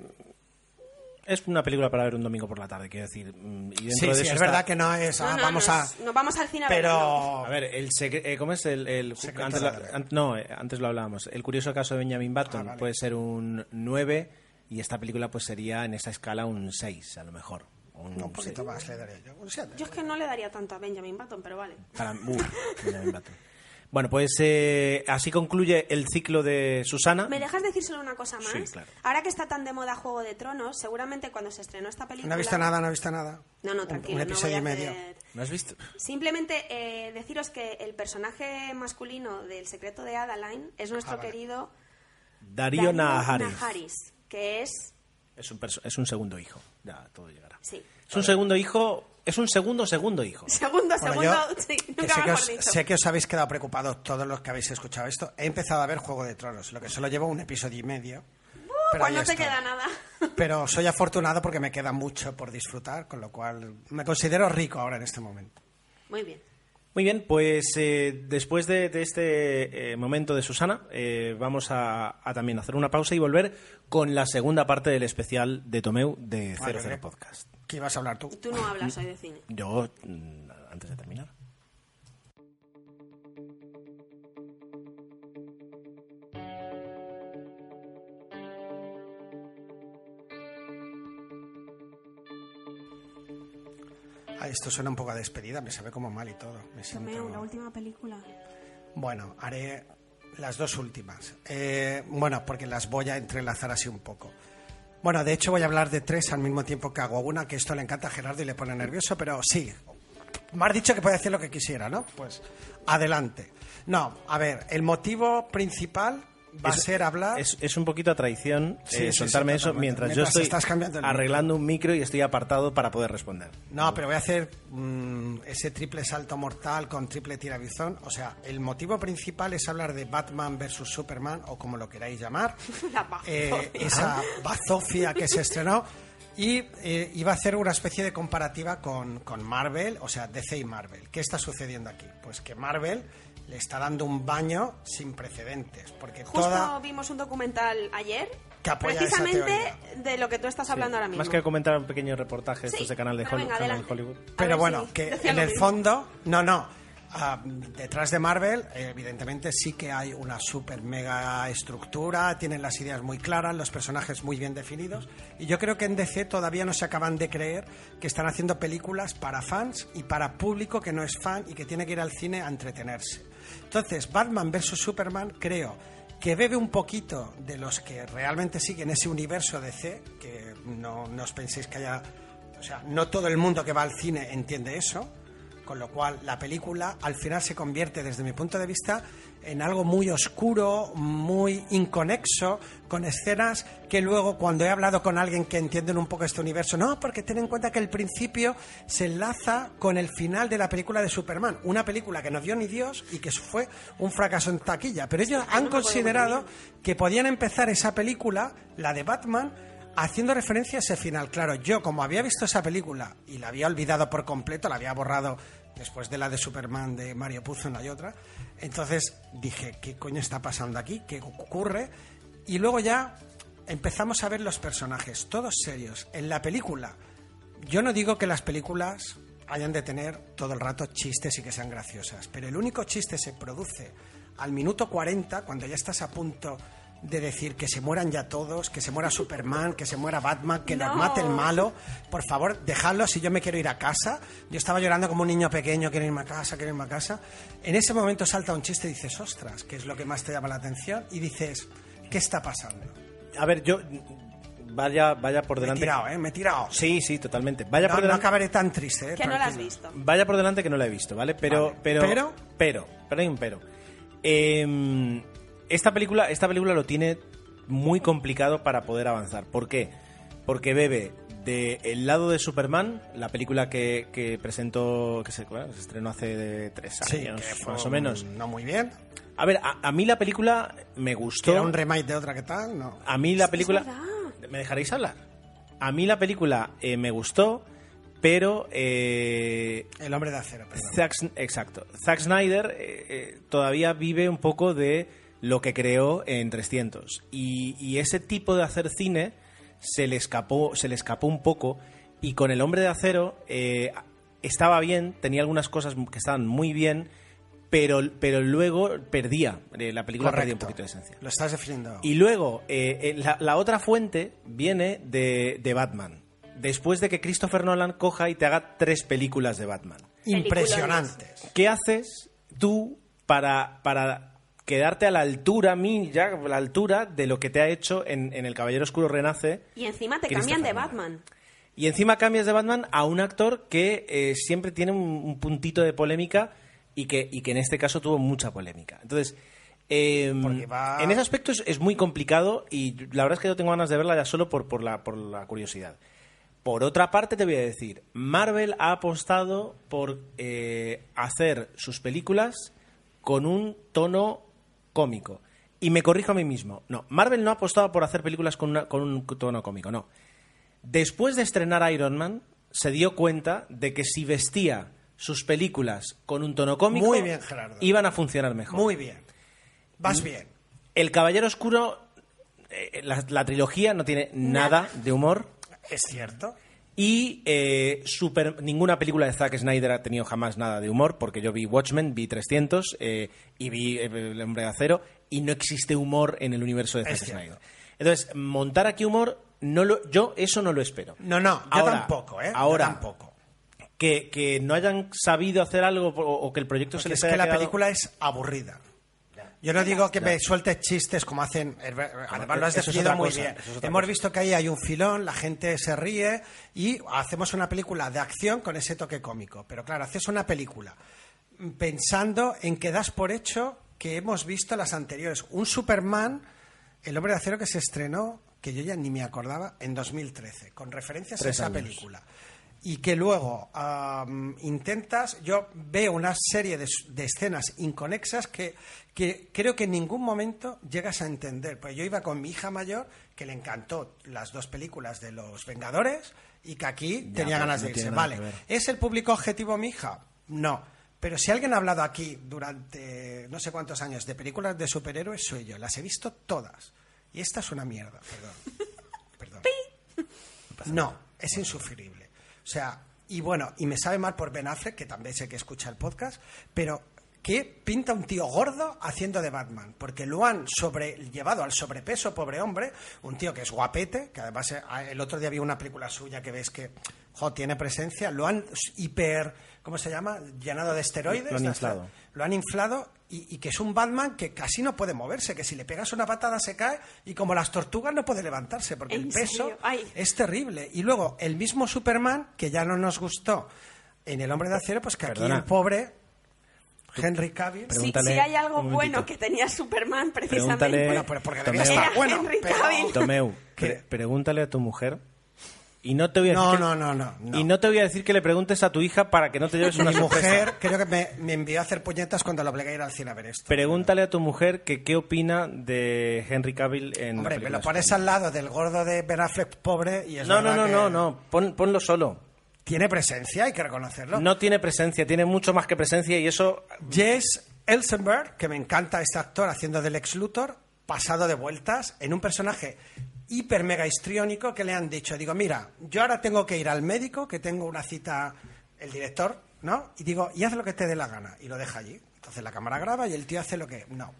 A: es una película para ver un domingo por la tarde, quiero decir. mm, Y dentro
B: Sí,
A: de
B: sí,
A: eso
B: es
A: está-
B: verdad que no es. ah,
C: No, no,
B: vamos
C: no
B: a.
C: nos vamos al cine a verla, no.
B: Pero.
A: A ver, el secre- eh, ¿cómo es el, el- antes, an- no, eh, antes lo hablábamos. El curioso caso de Benjamin Button
B: Ah, vale.
A: puede ser un 9 y esta película pues sería en esta escala un 6 a lo mejor. Un
B: poquito más le daré yo.
C: Yo es que no le daría tanto a Benjamin Button, pero vale.
A: Para uh, Benjamin Button. Bueno, pues eh, así concluye el ciclo de Susana.
C: ¿Me dejas decir solo una cosa más?
A: Sí, claro.
C: Ahora que está tan de moda Juego de Tronos, seguramente cuando se estrenó esta película...
B: No he visto nada, no he visto nada.
C: No, no, tranquilo.
B: Un
C: no
B: episodio y
C: voy a
B: medio.
C: hacer-
A: ¿No has visto?
C: Simplemente eh, deciros que el personaje masculino del secreto de Adaline es nuestro
B: Ah, vale.
C: querido
A: Darío Naharis.
C: Naharis, que es...
A: Es un, es un segundo hijo. Ya, todo llegará.
C: Sí.
A: Es un segundo hijo. Es un segundo segundo hijo.
C: Segundo,
B: Bueno,
C: segundo...
B: yo,
C: sí,
B: que
C: nunca
B: sé, que
C: mejor
B: os,
C: dicho.
B: sé que os habéis quedado preocupados todos los que habéis escuchado esto. He empezado a ver Juego de Tronos, lo que solo llevo un episodio y medio. pero
C: Pues
B: ahí
C: no te
B: estoy.
C: queda nada.
B: Pero soy afortunado porque me queda mucho por disfrutar, con lo cual me considero rico ahora en este momento.
C: Muy bien.
A: Muy bien, pues eh, después de, de este eh, momento de Susana, eh, vamos a, a también hacer una pausa y volver con la segunda parte del especial de Tomeu de 00
B: vale.
A: Podcast.
B: ¿Qué ibas a hablar tú?
C: Tú no hablas hoy de cine.
A: Yo, mm, antes de terminar.
B: Esto suena un poco a despedida, me sabe como mal y todo. Me siento...
C: La última película.
B: Bueno, haré las dos últimas. Eh, bueno, porque las voy a entrelazar así un poco. Bueno, de hecho voy a hablar de tres al mismo tiempo que hago una, que esto le encanta a Gerardo y le pone nervioso, pero sí. Me has dicho que puede decir lo que quisiera, ¿no? Pues adelante. No, a ver, el motivo principal va a
A: Es-
B: ser hablar...
A: Es, es un poquito a traición
B: Sí,
A: eh,
B: sí,
A: soltarme
B: sí,
A: eso
B: totalmente.
A: mientras, yo
B: Mientras
A: estoy
B: estás cambiando
A: arreglando un micro y estoy apartado para poder responder.
B: No, pero voy a hacer mm, ese triple salto mortal con triple tirabizón. O sea, el motivo principal es hablar de Batman versus Superman, o como lo queráis llamar.
C: La.
B: Eh, esa bazofia que se estrenó. Y eh, iba a hacer una especie de comparativa con, con Marvel, o sea, DC y Marvel. ¿Qué está sucediendo aquí? Pues que Marvel le está dando un baño sin precedentes. Porque
C: Justo
B: toda.
C: vimos un documental ayer,
B: Que apoya
C: precisamente
B: esa
C: de lo que tú estás hablando ahora mismo.
A: Más que comentar un pequeño reportaje estos
C: Sí,
A: de canal de,
C: pero
A: Holly-
C: venga,
A: canal de. Hollywood.
B: Pero bueno,
C: si
B: que en el
C: mismo.
B: fondo, no, no. ah, detrás de Marvel, evidentemente sí que hay una super mega estructura, tienen las ideas muy claras, los personajes muy bien definidos. Y yo creo que en DC todavía no se acaban de creer que están haciendo películas para fans y para público que no es fan y que tiene que ir al cine a entretenerse. Entonces, Batman vs. Superman, creo que bebe un poquito de los que realmente siguen ese universo DC, que no, no os penséis que haya o sea, no todo el mundo que va al cine entiende eso, con lo cual la película al final se convierte, desde mi punto de vista, en algo muy oscuro, muy inconexo, con escenas que luego, cuando he hablado con alguien que entiende un poco este universo, no, porque ten en cuenta que el principio se enlaza con el final de la película de Superman, una película que no vio ni Dios y que fue un fracaso en taquilla. Pero ellos han considerado que podían empezar esa película, la de Batman, haciendo referencia a ese final. Claro, yo como había visto esa película y la había olvidado por completo, la había borrado después de la de Superman de Mario Puzo, no hay otra, entonces dije, ¿qué coño está pasando aquí? ¿Qué ocurre? Y luego ya empezamos a ver los personajes, todos serios. En la película, yo no digo que las películas hayan de tener todo el rato chistes y que sean graciosas, pero el único chiste se produce al minuto 40, cuando ya estás a punto de decir que se mueran ya todos, que se muera Superman, que se muera Batman, que nos
C: No.
B: mate el malo. Por favor, dejadlo si yo me quiero ir a casa. Yo estaba llorando como un niño pequeño, quiero irme a casa, quiero irme a casa. En ese momento salta un chiste y dices, ostras, ¿qué es lo que más te llama la atención? Y dices, ¿qué está pasando?
A: A ver, yo. Vaya, vaya por
B: Me he
A: delante.
B: tirado, ¿eh? Me he tirado.
A: Sí, sí, totalmente. Vaya
B: No,
A: por
B: no
A: delante.
B: acabaré tan triste, ¿eh?
C: Que no la has
B: Tranquilo.
C: visto.
A: Vaya por delante que no la he visto, ¿vale? Pero,
B: Vale.
A: pero,
B: ¿Pero?
A: pero, pero hay un pero. Em, esta película, esta película lo tiene muy complicado para poder avanzar. ¿Por qué? Porque bebe de el lado de Superman, la película que, que presentó, que se, bueno, se estrenó hace de tres
B: Sí,
A: años,
B: que
A: más o menos.
B: No muy bien.
A: A ver, a, a mí la película me gustó.
B: era un remake de otra que tal, no.
A: A mí la película. ¿Me dejaréis hablar? A mí la película eh, me gustó, pero. eh,
B: El hombre de acero, perdón.
A: Zack, exacto. Zack Snyder eh, eh, todavía vive un poco de lo que creó en 300. Y, y ese tipo de hacer cine se le escapó, se le escapó un poco. Y con El Hombre de Acero eh, estaba bien, tenía algunas cosas que estaban muy bien, pero, pero luego perdía. eh, la película perdía un
B: Correcto.
A: poquito de esencia.
B: Lo estás definiendo.
A: Y luego, eh, la, la otra fuente viene de, de Batman. Después de que Christopher Nolan coja y te haga tres películas de Batman.
B: Impresionantes.
A: ¿Qué haces tú para, para quedarte a la altura, a mí ya, a la altura de lo que te ha hecho en, en El Caballero Oscuro Renace?
C: Y encima te cambian de? Batman.
A: Y encima cambias de Batman a un actor que eh, siempre tiene un, un puntito de polémica y que, y que en este caso tuvo mucha polémica. Entonces, eh,
B: Porque va-
A: en ese aspecto es, es muy complicado y la verdad es que yo tengo ganas de verla ya solo por, por, la, por la curiosidad. Por otra parte, te voy a decir, Marvel ha apostado por eh, hacer sus películas con un tono cómico. Y me corrijo a mí mismo. No, Marvel no ha apostado por hacer películas con, una- con un tono cómico, no. Después de estrenar Iron Man, se dio cuenta de que si vestía sus películas con un tono cómico,
B: Muy bien, Gerardo.
A: iban a funcionar mejor.
B: Muy bien.
A: Mm.
B: Vas bien.
A: El Caballero Oscuro, eh, la, la trilogía no tiene nada de humor.
B: Es cierto.
A: Y eh, super- ninguna película de Zack Snyder ha tenido jamás nada de humor, porque yo vi Watchmen, vi 300 eh, y vi eh, El Hombre de Acero, y no existe humor en el universo de Zack. Snyder. Entonces, montar aquí humor, no lo, yo eso no lo espero.
B: No, no, yo
A: Ahora-
B: tampoco, ¿eh? Yo
A: Ahora,
B: tampoco.
A: que, que no hayan sabido hacer algo o, o que el proyecto se les
B: es
A: haya
B: que la
A: quedado-
B: película es aburrida. Yo no digo que me sueltes chistes como hacen. Además, lo has definido muy
A: cosa,
B: bien.
A: es
B: Hemos
A: cosa.
B: visto que ahí hay un filón, la gente se ríe y hacemos una película de acción con ese toque cómico. Pero claro, haces una película pensando en que das por hecho que hemos visto las anteriores. Un Superman, El hombre de acero que se estrenó, que yo ya ni me acordaba, en 2013, con referencias
A: Tres
B: a esa
A: años.
B: película y que luego am, intentas, yo veo una serie de, s- de escenas inconexas que, que creo que en ningún momento llegas a entender. Pues yo iba con mi hija mayor, que le encantó las dos películas de los Vengadores, y que aquí tenía ganas
A: no
B: de irse. Vale. ¿es el público objetivo mi hija? No. Pero si alguien ha hablado aquí durante no sé cuántos años de películas de superhéroes, soy yo. Las he visto todas. Y esta es una mierda, perdón. Perdón. No, es insufrible. O sea, y bueno, y me sabe mal por Ben Affleck, que también sé que escucha el podcast, pero ¿qué pinta un tío gordo haciendo de Batman? Porque lo han sobre, llevado al sobrepeso, pobre hombre, un tío que es guapete, que además eh, el otro día vi una película suya que ves que jo, tiene presencia, lo han hiper, ¿cómo se llama? Llenado de esteroides.
A: Lo han inflado.
B: Lo han inflado y, y que es un Batman que casi no puede moverse, que si le pegas una patada se cae y como las tortugas no puede levantarse porque el
C: ¿En
B: peso es terrible. Y luego el mismo Superman, que ya no nos gustó en El Hombre de Acero, pues que
A: Perdona.
B: aquí el pobre Henry Cavill...
C: Si, si hay algo bueno
A: momentito.
C: que tenía Superman, precisamente.
A: Pregúntale,
B: Bueno, porque
A: Tomeu,
B: estar bueno,
C: Henry
B: pero-.
A: Tomeu, pregúntale a tu mujer y no te voy a decir
B: No,
A: que-
B: no, no, no, no.
A: y no te voy a decir que le preguntes a tu hija para que no te lleves una
B: Mi
A: sorpresa.
B: mujer creo que me, me envió a hacer puñetas cuando lo obligué a ir al cine a ver esto.
A: Pregúntale a tu mujer que qué opina de Henry Cavill en
B: Hombre,
A: la
B: me lo pones al lado del gordo de Ben Affleck pobre y es
A: No, no, no,
B: que
A: no, no, pon- ponlo solo.
B: Tiene presencia, hay que reconocerlo.
A: No tiene presencia, tiene mucho más que presencia y eso
B: Jess Elsenberg, que me encanta este actor haciendo del ex Luthor, pasado de vueltas en un personaje hiper mega histriónico que le han dicho, digo, mira, yo ahora tengo que ir al médico, que tengo una cita, el director, ¿no? Y digo, y haz lo que te dé la gana. Y lo deja allí. Entonces la cámara graba y el tío hace lo que... No.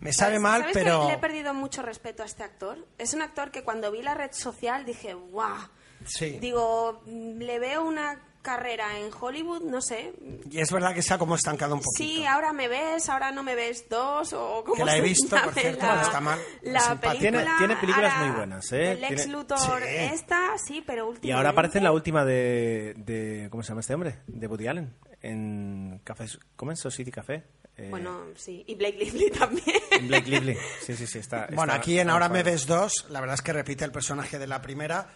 B: Me sabe
C: ¿Sabes-
B: mal,
C: sabes que
B: pero...
C: le he perdido mucho respeto a este actor. Es un actor que cuando vi la red social dije, ¡guau!
B: Sí.
C: Digo, mm, le veo una carrera en Hollywood, no sé.
B: Y es verdad que se ha como estancado un poquito.
C: Sí, ahora me ves, ahora no me ves dos, o como
B: Que la he visto, por cierto,
C: la,
B: está mal,
C: La
B: simpática.
C: película,
A: Tiene- tiene películas
C: ahora
A: muy buenas, ¿eh?
C: El ex Luthor,
B: Sí.
C: esta, sí, pero
A: y
C: últimamente...
A: ahora aparece en la última de, de ¿cómo se llama este hombre? De Woody Allen en Café ¿cómo es? Society Café. Eh,
C: Bueno, sí, y Blake Lively también.
A: Blake Lively. Sí, sí, sí, está.
B: Bueno, aquí en Ahora me ves dos, la verdad es que repite el personaje de la primera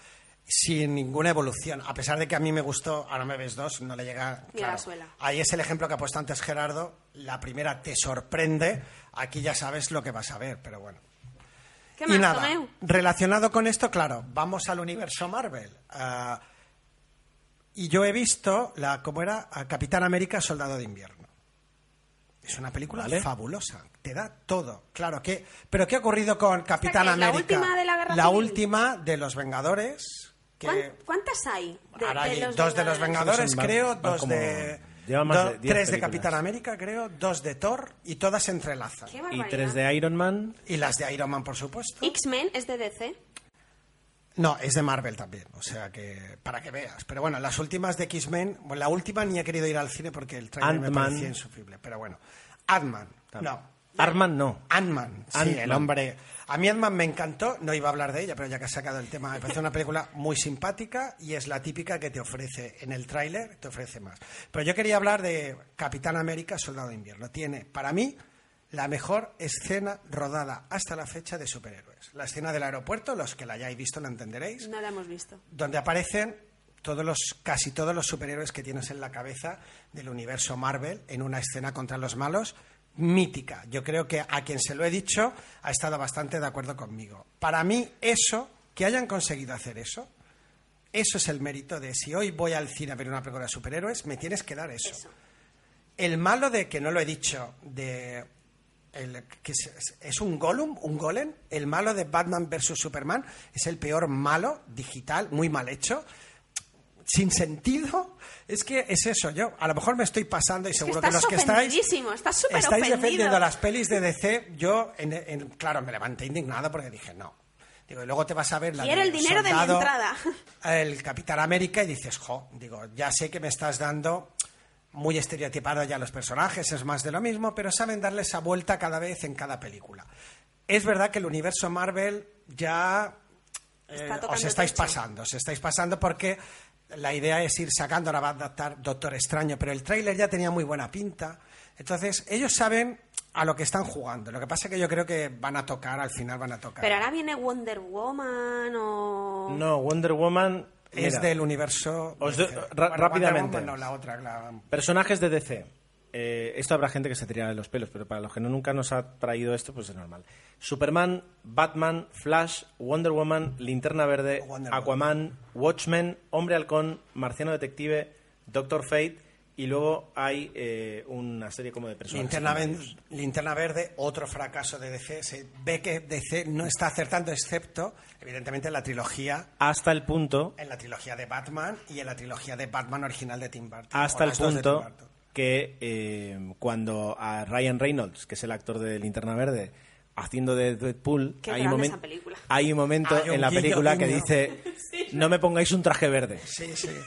B: sin ninguna evolución. A pesar de que a mí me gustó Ahora me ves dos, no le llega...
C: Ni a la suela.
B: Ahí es el ejemplo que ha puesto antes Gerardo. La primera te sorprende, aquí ya sabes lo que vas a ver, pero bueno.
C: ¿Qué
B: y
C: más,
B: nada,
C: Tomeu?
B: relacionado con esto, claro, vamos al universo Marvel. Ah, y yo he visto, la, ¿cómo era? A Capitán América, Soldado de Invierno. Es una película
A: Vale.
B: fabulosa, te da todo. Claro, ¿qué? ¿Pero qué ha ocurrido con Capitán
C: que es la
B: América?
C: última de la Guerra
B: La
C: Civil.
B: última de los Vengadores. Que
C: ¿Cuán- ¿Cuántas hay? de-
B: ahora
C: de
B: hay
C: los
B: dos de los
C: Vengadores?
A: Van-
B: creo,
A: van
B: dos
A: como-
B: de...
A: llevan más
B: do-
A: de diez
B: tres de. Capitán América, creo, dos de Thor y todas se entrelazan.
C: Qué
A: Y tres de Iron Man.
B: Y las de Iron Man, por supuesto.
C: X-Men es de DC.
B: No, es de Marvel también, o sea que para que veas. Pero bueno, las últimas de X-Men, bueno, la última ni he querido ir al cine porque el trailer me parecía insufrible. Pero bueno, Ant-Man, no.
A: Arman no.
B: Ant-Man, sí, el hombre. A mí Ant-Man me encantó, no iba a hablar de ella, pero ya que has sacado el tema, me parece una película muy simpática y es la típica que te ofrece en el tráiler, te ofrece más. Pero yo quería hablar de Capitán América, Soldado de Invierno. Tiene, para mí, la mejor escena rodada hasta la fecha de superhéroes. La escena del aeropuerto, los que la hayáis visto la entenderéis
C: No la hemos visto.
B: donde aparecen todos los, casi todos los superhéroes que tienes en la cabeza del universo Marvel en una escena contra los malos mítica. Yo creo que a quien se lo he dicho ha estado bastante de acuerdo conmigo. Para mí eso, que hayan conseguido hacer eso, eso es el mérito de si hoy voy al cine a ver una película de superhéroes, me tienes que dar eso.
C: Eso.
B: El malo de, que no lo he dicho, de el- que es, es- es un Gollum, un golem, el malo de Batman vs Superman es el peor malo digital, muy mal hecho, sin sentido. Es que es eso, yo a lo mejor me estoy pasando y seguro que,
C: estás
B: los que estáis
C: estás súper
B: estáis
C: ofendido.
B: defendiendo las pelis de DC, yo, en- en- claro, me levanté indignado porque dije, no. Digo, y luego te vas a ver la
C: Quiero el dinero de mi entrada.
B: El Capitán América y dices, jo, digo, ya sé que me estás dando muy estereotipado ya los personajes, es más de lo mismo, pero saben darle esa vuelta cada vez en cada película. Es verdad que el universo Marvel ya eh, os estáis pasando, os estáis pasando porque la idea es ir sacando, ahora va a adaptar Doctor Extraño, pero el tráiler ya tenía muy buena pinta. Entonces, ellos saben a lo que están jugando. Lo que pasa es que yo creo que van a tocar, al final van a tocar.
C: Pero ahora viene Wonder Woman o...
A: No, Wonder Woman.
B: es
A: mira,
B: del universo.
A: Os do-
B: Bueno,
A: rápidamente.
B: Woman no, la otra, la-
A: Personajes de DC. Eh, esto habrá gente que se tirará de los pelos, pero para los que no, nunca nos ha traído esto, pues es normal. Superman, Batman, Flash, Wonder Woman, Linterna Verde,
B: Wonder Woman.
A: Aquaman, Watchmen, Hombre Halcón, Marciano Detective, Doctor Fate, y luego hay eh, una serie como de personajes.
B: Linterna, Verde, otro fracaso de DC. Se ve que DC no está acertando, excepto, evidentemente, en la trilogía.
A: Hasta el punto
B: En la trilogía de Batman y en la trilogía de Batman original de Tim Burton.
A: hasta el punto
B: Burton.
A: Que eh, cuando a Ryan Reynolds, que es el actor de Linterna Verde, haciendo de Deadpool,
C: Qué
A: hay un, momen- hay momento
B: Hay un
A: en la
B: guiño,
A: película que dice, no me pongáis un traje verde.
B: Sí, sí.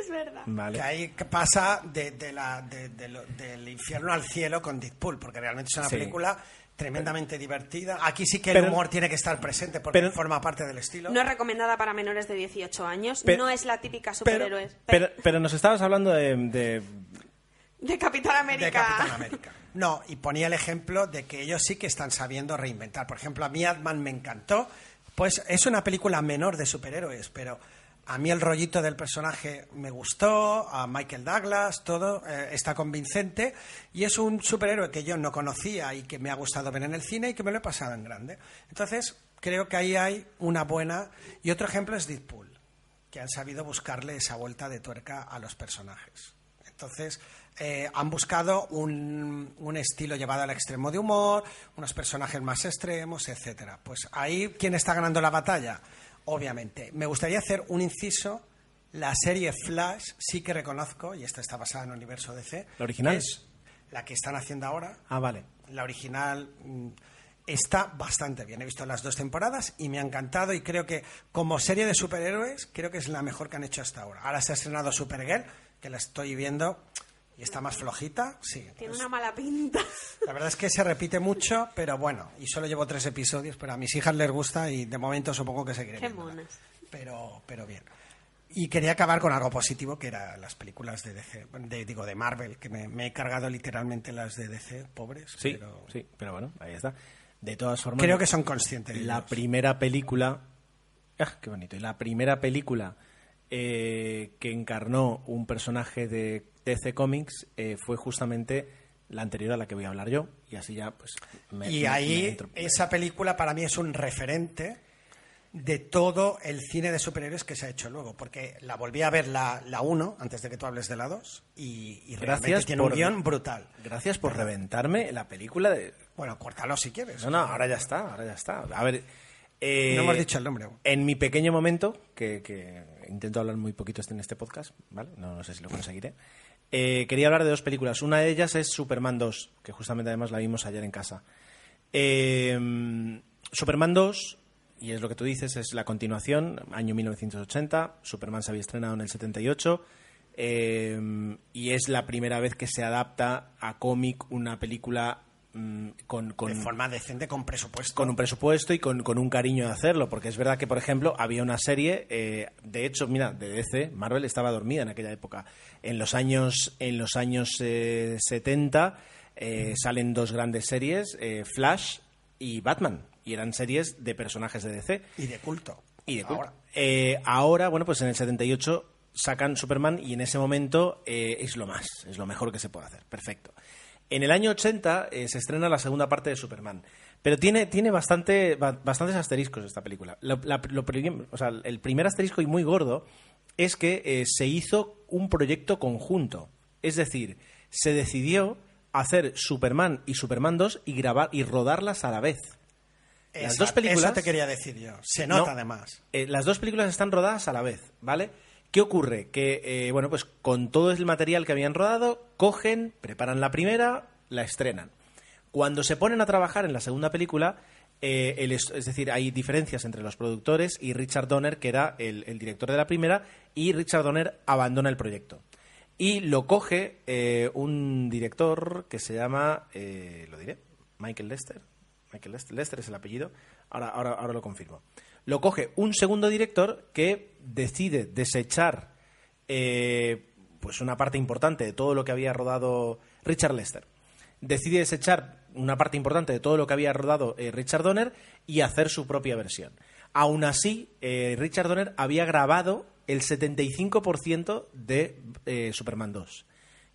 C: Es verdad.
A: Vale.
B: Que ahí pasa de, de la, de- de lo- del infierno al cielo con Deadpool, porque realmente es una
A: Sí.
B: película tremendamente divertida. Aquí sí que el
A: Pero-
B: humor tiene que estar presente porque
A: pero-
B: forma parte del estilo.
C: No es recomendada para menores de 18 años.
A: Pero-
C: no es la típica
B: pero-
C: superhéroes.
A: Pero, pero nos estabas hablando de, de-
C: Capitán América.
B: De Capitán América. No, y ponía el ejemplo de que ellos sí que están sabiendo reinventar. Por ejemplo, a mí Ant-Man me encantó. Pues es una película menor de superhéroes, pero a mí el rollito del personaje me gustó, a Michael Douglas, todo eh, está convincente. Y es un superhéroe que yo no conocía y que me ha gustado ver en el cine y que me lo he pasado en grande. Entonces, creo que ahí hay una buena. Y otro ejemplo es Deadpool, que han sabido buscarle esa vuelta de tuerca a los personajes. Entonces, eh, han buscado un, un estilo llevado al extremo de humor, unos personajes más extremos, etcétera. Pues ahí, ¿quién está ganando la batalla? Obviamente. Me gustaría hacer un inciso. La serie Flash sí que reconozco, y esta está basada en el universo DC.
A: ¿La original?
B: Es la que están haciendo ahora.
A: Ah, vale.
B: La original mm, está bastante bien. He visto las dos temporadas y me ha encantado y creo que como serie de superhéroes creo que es la mejor que han hecho hasta ahora. Ahora se ha estrenado Supergirl, que la estoy viendo y está más flojita. Sí.
C: Tiene
B: pues,
C: una mala pinta.
B: la verdad es que se repite mucho, pero bueno, y solo llevo tres episodios, pero a mis hijas les gusta y de momento supongo que seguiré
C: Qué monas.
B: Pero, pero bien. Y quería acabar con algo positivo, que eran las películas de DC, de, digo, de Marvel, que me, me he cargado literalmente las de DC, pobres.
A: Sí,
B: pero
A: sí, pero bueno, ahí está. De todas formas,
B: Creo que son conscientes. de
A: la
B: ellos.
A: primera película. Ah, qué bonito. Y la primera película eh, que encarnó un personaje de DC Comics eh, fue justamente la anterior a la que voy a hablar yo. Y así ya, pues. me-
B: y
A: me-
B: ahí,
A: me entro-
B: esa película para mí es un referente de todo el cine de superhéroes que se ha hecho luego, porque la volví a ver la, la 1, antes de que tú hables de la 2, y, y
A: Gracias
B: tiene
A: por-
B: un guion brutal.
A: Gracias por reventarme la película de.
B: Bueno, córtalo si quieres.
A: No, no, ahora ya está, ahora ya está. A ver. eh,
B: No hemos dicho el nombre aún.
A: En mi pequeño momento, que, que intento hablar muy poquito en este podcast, ¿vale? No, no sé si lo conseguiré. Eh, quería hablar de dos películas. Una de ellas es Superman 2, que justamente además la vimos ayer en casa. Eh, Superman 2, y es lo que tú dices, es la continuación, año 1980. Superman se había estrenado en el 78. eh, y es la primera vez que se adapta a cómic una película mm, con, con,
B: de forma decente, con presupuesto.
A: con un presupuesto y con, con un cariño de hacerlo, porque es verdad que, por ejemplo, había una serie, eh, de hecho, mira, de DC, Marvel estaba dormida en aquella época. En los años, en los años eh, 70 eh, salen dos grandes series, eh, Flash y Batman, y eran series de personajes de DC.
B: y de culto.
A: Y de culto.
B: Ahora.
A: Eh, ahora, bueno, pues en el 78 sacan Superman y en ese momento eh, es lo más, es lo mejor que se puede hacer. Perfecto. En el año 80 eh, se estrena la segunda parte de Superman. Pero tiene, tiene bastante, ba- bastantes asteriscos esta película. La- lo o sea, el primer asterisco y muy gordo es que eh, se hizo un proyecto conjunto. Es decir, se decidió hacer Superman y Superman 2 y grabar y rodarlas a la vez. Las dos películas-
B: Eso te quería decir yo. Se nota
A: No.
B: además.
A: Eh, las dos películas están rodadas a la vez, ¿vale? ¿Qué ocurre? Que, eh, bueno, pues con todo el material que habían rodado, cogen, preparan la primera, la estrenan. Cuando se ponen a trabajar en la segunda película, eh, es, decir, hay diferencias entre los productores y Richard Donner, que era el, director de la primera, y Richard Donner abandona el proyecto. Y lo coge eh, un director que se llama, eh, lo diré, Michael Lester. Michael Lester, Lester es el apellido, ahora, ahora, ahora lo confirmo. Lo coge un segundo director que decide desechar pues una parte importante de todo lo que había rodado Richard Lester. Decide desechar una parte importante de todo lo que había rodado eh, Richard Donner y hacer su propia versión. Aún así, eh, Richard Donner había grabado el 75% de eh, Superman 2.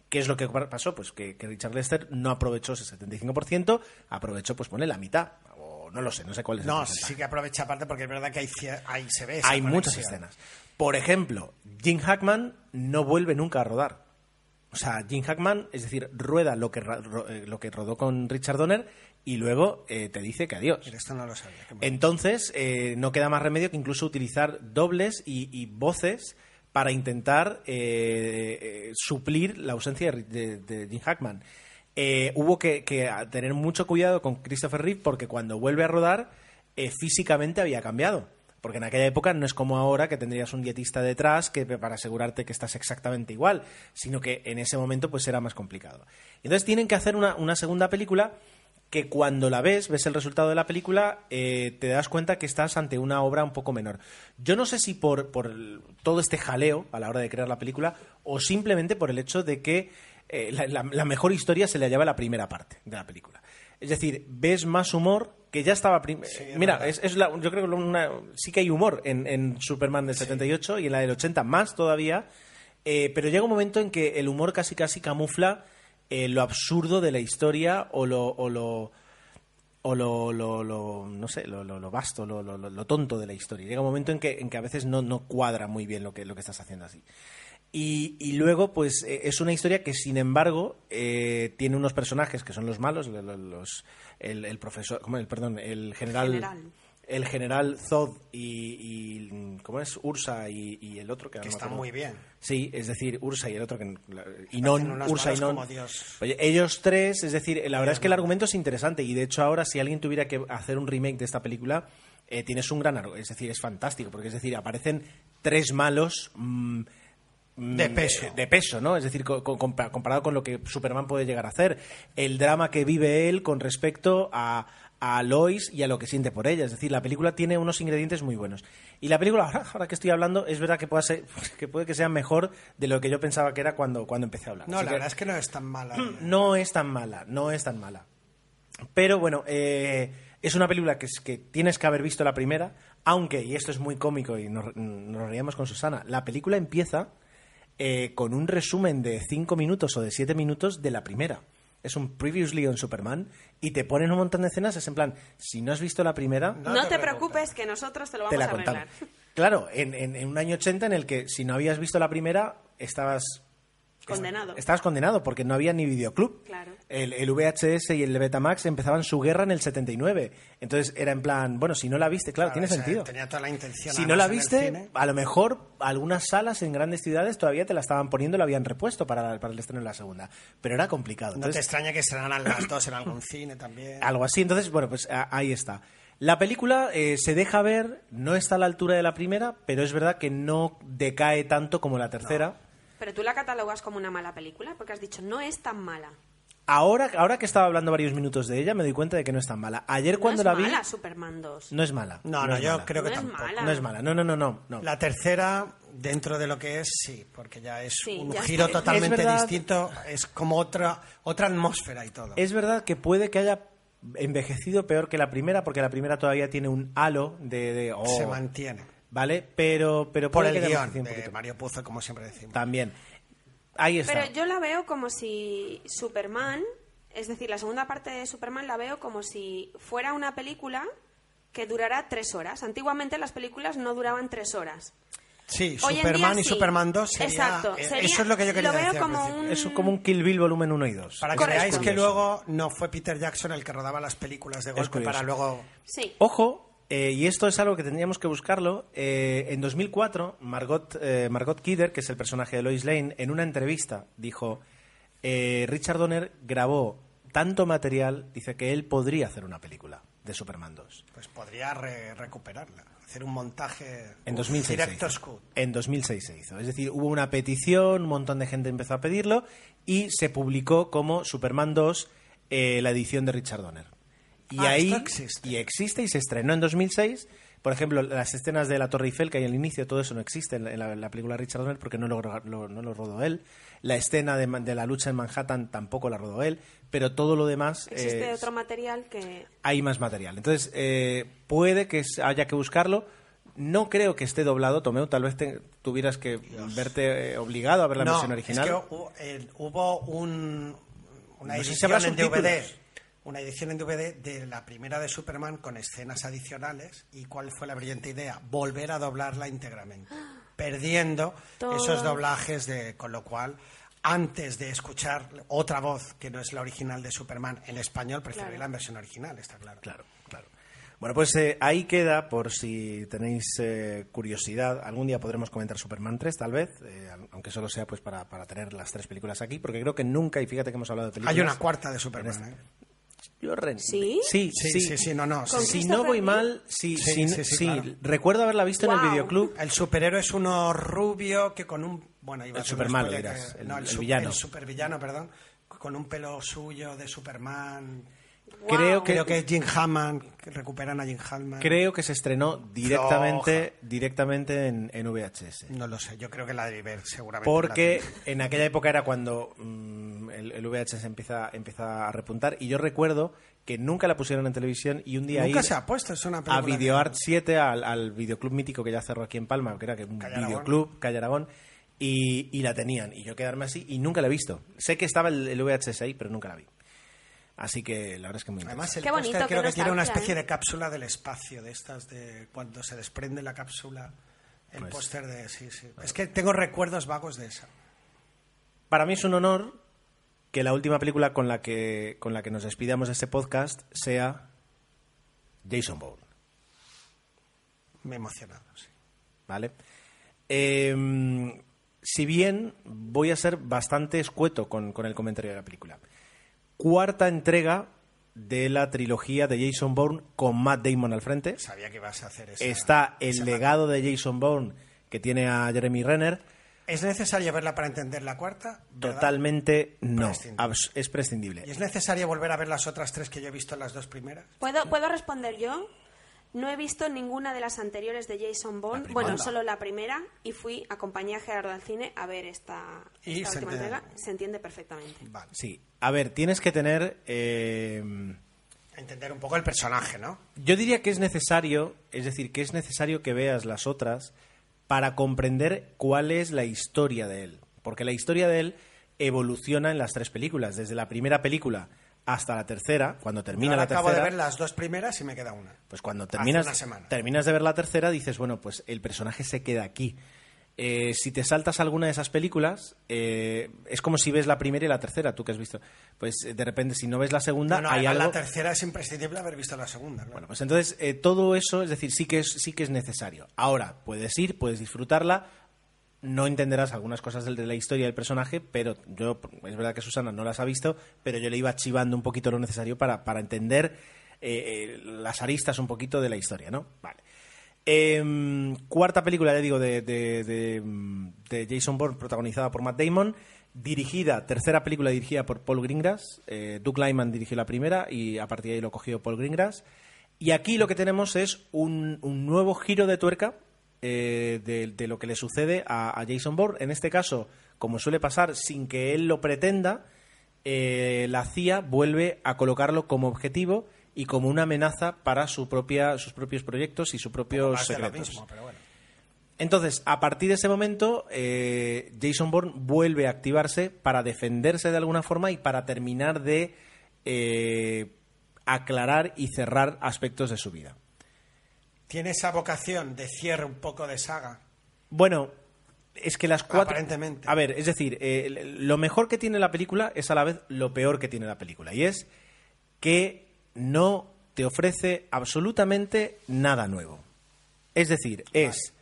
A: ¿Qué es lo que pasó? Pues que, que Richard Lester no aprovechó ese 75%, aprovechó, pues pone la mitad. O no lo sé, no sé cuál es
B: No, sí que aprovecha aparte porque es verdad que ahí, cie- ahí se ve. esa
A: Hay muchas escenas. Por ejemplo, Jim Hackman no vuelve nunca a rodar. O sea, Jim Hackman, es decir, rueda lo que, ro- eh, lo que rodó con Richard Donner y luego eh, te dice que adiós.
B: Esto no lo sabía.
A: Entonces, eh, no queda más remedio que incluso utilizar dobles y, y voces para intentar eh, eh, suplir la ausencia de, de- de Jim Hackman. Hubo que, que tener mucho cuidado con Christopher Reeve porque cuando vuelve a rodar, eh, físicamente había cambiado. Porque en aquella época no es como ahora que tendrías un dietista detrás que para asegurarte que estás exactamente igual, sino que en ese momento pues era más complicado. Entonces tienen que hacer una, segunda película que cuando la ves, ves el resultado de la película, eh, te das cuenta que estás ante una obra un poco menor. Yo no sé si por, todo este jaleo a la hora de crear la película o simplemente por el hecho de que eh, la mejor historia se le lleva la primera parte de la película. Es decir, ves más humor que ya estaba... Mira, es, es la- yo creo que una- sí que hay humor en, en Superman del 78 y en la del 80 más todavía, eh, pero llega un momento en que el humor casi casi camufla eh, lo absurdo de la historia o lo... O lo o lo, lo- lo- no sé, lo, lo- lo vasto, lo- lo tonto de la historia. Llega un momento en que, en que a veces no, no cuadra muy bien lo que, lo que estás haciendo así. Y, y luego, pues, eh, es una historia que, sin embargo, eh, tiene unos personajes que son los malos, lo- lo- los, el, el profesor, ¿cómo es? Perdón, el general,
C: General.
A: el general Zod y, y, ¿cómo es? Ursa y, y el otro que,
B: Que
A: no me
B: está
A: acuerdo.
B: muy bien.
A: Sí, es decir, Ursa y el otro que Inon,
B: unos
A: Ursa y
B: Dios.
A: Oye, ellos tres, es decir, la verdad es que el argumento es interesante y de hecho ahora si alguien tuviera que hacer un remake de esta película, eh, tienes un gran argumento, es decir, es fantástico, porque es decir, aparecen tres malos mm,
B: De peso.
A: de peso, ¿no? Es decir, co- co- compa- comparado con lo que Superman puede llegar a hacer, el drama que vive él con respecto a a Lois y a lo que siente por ella. Es decir, la película tiene unos ingredientes muy buenos. Y la película, ahora, ahora que estoy hablando, es verdad que puede, ser, que puede que sea mejor de lo que yo pensaba que era cuando, cuando empecé a hablar.
B: No,
A: Así
B: la
A: que-
B: verdad es que no es tan mala.
A: no es tan mala, no es tan mala. Pero bueno, eh, es una película que, es- que tienes que haber visto la primera, aunque, y esto es muy cómico y nos, nos reíamos con Susana, la película empieza eh, con un resumen de 5 minutos o de 7 minutos de la primera. Es un Previously on Superman y te ponen un montón de escenas, es en plan, si no has visto la primera,
C: No, te, preocupes, que nosotros te lo
A: te
C: vamos
A: la
C: a arreglar.
A: contamos. Claro, en, en- en un año 80 en el que si no habías visto la primera, estabas
C: Condenado.
A: Estabas condenado porque no había ni videoclub.
C: Claro.
A: El, el VHS y el Betamax empezaban su guerra en el 79. Entonces era en plan, bueno, si no la viste, claro, tiene sentido.
B: Tenía toda la intención.
A: Si no la viste, a lo mejor algunas salas en grandes ciudades todavía te la estaban poniendo, la habían repuesto para, para el estreno de la segunda. Pero era complicado.
B: No te extraña que serán las dos en algún cine también.
A: algo así. Entonces, bueno, pues a- ahí está. La película eh, se deja ver, no está a la altura de la primera, pero es verdad que no decae tanto como la tercera.
C: Pero tú la catalogas como una mala película porque has dicho no es tan mala.
A: Ahora, ahora que estaba hablando varios minutos de ella, me doy cuenta de que no es tan mala. Ayer cuando
C: no
A: la
C: es
A: vi,
C: mala Superman 2.
A: no es mala.
B: No, no, yo
A: mala.
B: creo que
C: No es
B: tampoco.
C: mala.
A: No es mala. No, no, no, no. no.
B: La tercera, dentro de lo que es, sí, porque ya es
C: Sí,
B: un
C: ya
B: giro
C: está.
B: totalmente
A: Es
B: distinto, es como otra otra atmósfera y todo.
A: Es verdad que puede que haya envejecido peor que la primera, porque la primera todavía tiene un halo de... de, oh,
B: Se mantiene.
A: ¿Vale? Pero, pero
B: Por el
A: guion
B: de. Mario Puzo, como siempre decimos.
A: También. Ahí está.
C: Pero yo la veo como si Superman, es decir, la segunda parte de Superman la veo como si fuera una película que durará tres horas. Antiguamente las películas no duraban tres horas.
B: Sí,
C: Hoy
B: Superman
C: día
B: y
C: sí.
B: Superman 2 sería...
C: Exacto,
B: eh,
C: sería-
B: Eso es lo que yo quería
C: lo veo
B: decir
C: como un-
A: Es como un Kill Bill volumen 1 y 2.
B: Para que
C: Correcto.
B: veáis que luego no fue Peter Jackson el que rodaba las películas de golpe para luego...
C: Sí.
A: Ojo, eh, y esto es algo que tendríamos que buscarlo. eh, en 2004, Margot, eh, Margot Kidder, que es el personaje de Lois Lane, en una entrevista dijo: eh, Richard Donner grabó tanto material, dice que él podría hacer una película. de Superman 2.
B: Pues podría re- recuperarla, hacer un montaje
A: En
B: un
A: 2006 se
B: Director's. Cut.
A: En 2006 se hizo. Es decir, hubo una petición, un montón de gente empezó a pedirlo y se publicó como Superman 2 eh, la edición de Richard Donner. Y
B: Ah,
A: ahí
B: existe.
A: y existe y se estrenó en 2006. Por ejemplo, las escenas de la Torre Eiffel que hay al inicio, todo eso no existe en la, en la- en la película de Richard Donner porque no lo, lo- no lo rodó él. La escena de, la lucha en Manhattan tampoco la rodó él, pero todo lo demás
C: Existe
A: eh,
C: otro material que...
A: hay más material. Entonces, eh, puede que haya que buscarlo. No creo que esté doblado, Tomeu. Tal vez te- tuvieras que verte eh, obligado a ver la
B: no,
A: versión original.
B: Es que hu- eh, hubo un, una
A: No sé si
B: edición
A: habrá
B: en DVD.
A: subtítulos.
B: Una edición en DVD de la primera de Superman con escenas adicionales. ¿Y cuál fue la brillante idea? Volver a doblarla íntegramente. Perdiendo
C: Todo.
B: esos doblajes, de, con lo cual, antes de escuchar otra voz que no es la original de Superman en español, preferí
C: Claro.
B: la versión original, está claro.
A: Claro, claro. Bueno, pues eh, ahí queda, por si tenéis eh, curiosidad, algún día podremos comentar Superman 3, tal vez, eh, aunque solo sea pues para, para tener las tres películas aquí, porque creo que nunca, y fíjate que hemos hablado de películas...
B: Hay una cuarta de Superman. ¿eh?
A: Yo re-
C: ¿Sí?
A: Sí,
B: Sí,
A: sí,
B: sí, sí, no, no.
A: Si no voy mal, sí,
B: Sí,
A: sí,
B: sí, sí,
A: sí,
B: claro.
A: recuerdo haberla visto en el videoclub.
B: El superhéroe es uno rubio que con un. Bueno, iba
A: El
B: spoiler
A: dirás,
B: que-
A: el-
B: no, el,
A: el villano.
B: El supervillano, perdón. Con un pelo suyo de Superman.
A: Creo que-
B: Creo que es Jim Hammond. Que recuperan a Jim Hammond.
A: Creo que se estrenó directamente, directamente en, en VHS.
B: No lo sé, yo creo que la debí ver seguramente.
A: Porque en aquella época era cuando mm, el, el VHS empieza, empieza a repuntar y yo recuerdo que nunca la pusieron en televisión y un día
B: Nunca se ha puesto, es una
A: a. VideoArt 7, al, al videoclub mítico que ya cerró aquí en Palma, que era que un
B: Calle
A: videoclub, Calle Aragón, y, y la tenían. Y yo quedarme así y nunca la he visto. Sé que estaba el, el VHS ahí, pero nunca la vi. Así que la verdad es que muy
B: Además, el
C: Qué bonito,
B: creo que tiene una especie de cápsula del espacio, de estas de cuando se desprende la cápsula. El
A: Pues-
B: póster de. Sí, sí. Es que tengo recuerdos vagos de esa.
A: Para mí es un honor que la última película con la que, con la que nos despidamos de este podcast sea Jason Bourne.
B: Me he emocionado, sí.
A: ¿vale? Eh, si bien voy a ser bastante escueto con, con el comentario de la película. Cuarta entrega de la trilogía de Jason Bourne con Matt Damon al frente.
B: Sabía que ibas a hacer eso.
A: Está el legado de Jason Bourne que tiene a Jeremy Renner.
B: ¿Es necesario verla para entender la cuarta? ¿Verdad?
A: Totalmente no.
B: Prescindible.
A: Es prescindible.
B: ¿Y es necesario volver a ver las otras tres que yo he visto en las dos primeras?
C: ¿Puedo, ¿Puedo responder yo? No he visto ninguna de las anteriores de Jason Bourne.
A: primera.
C: Bueno, solo la primera. Y fui, acompañé a Gerardo al cine a ver esta,
B: Y
C: esta
B: se
C: última
B: entiende.
C: entrega. Se entiende perfectamente.
B: Vale.
A: Sí. A ver, tienes que tener. eh,
B: Entender un poco el personaje, ¿no?
A: Yo diría que es necesario, es decir, que es necesario que veas las otras para comprender cuál es la historia de él. Porque la historia de él evoluciona en las tres películas. Desde la primera película hasta la tercera, cuando termina la
B: acabo
A: tercera.
B: de ver las dos primeras y me queda una.
A: Pues cuando
B: Hace
A: terminas,
B: una semana.
A: terminas de ver la tercera, dices, bueno, pues el personaje se queda aquí. Eh, si te saltas alguna de esas películas, eh, es como si ves la primera y la tercera, tú que has visto. Pues eh, de repente, si no ves la segunda,
B: No, no,
A: hay
B: además
A: algo.
B: la tercera es imprescindible haber visto la segunda.
A: Bueno, pues entonces eh, todo eso, es decir, sí que es, sí que es necesario. Ahora, puedes ir, puedes disfrutarla, no entenderás algunas cosas de la historia del personaje, pero yo, es verdad que Susana no las ha visto, pero yo le iba chivando un poquito lo necesario para, para entender eh, eh, las aristas un poquito de la historia, ¿no? Vale. Em, cuarta película, ya digo, de, de Jason Bourne, protagonizada por Matt Damon. Dirigida, tercera película dirigida por Paul Greengrass. Eh, Doug Lyman dirigió la primera y a partir de ahí lo cogió Paul Greengrass. Y aquí lo que tenemos es un, un nuevo giro de tuerca eh, de, de lo que le sucede a, a Jason Bourne. En este caso, como suele pasar, sin que él lo pretenda, eh, la CIA vuelve a colocarlo como objetivo y como una amenaza para su propia, sus propios proyectos y sus propios secretos.
B: mismo, pero bueno.
A: Entonces, a partir de ese momento, eh, Jason Bourne vuelve a activarse para defenderse de alguna forma y para terminar de eh, aclarar y cerrar aspectos de su vida.
B: Tiene esa vocación de cierre un poco de saga.
A: Bueno, es que las cuatro...
B: Aparentemente.
A: A ver, es decir, eh, lo mejor que tiene la película es a la vez lo peor que tiene la película. Y es que no te ofrece absolutamente nada nuevo. Es decir, es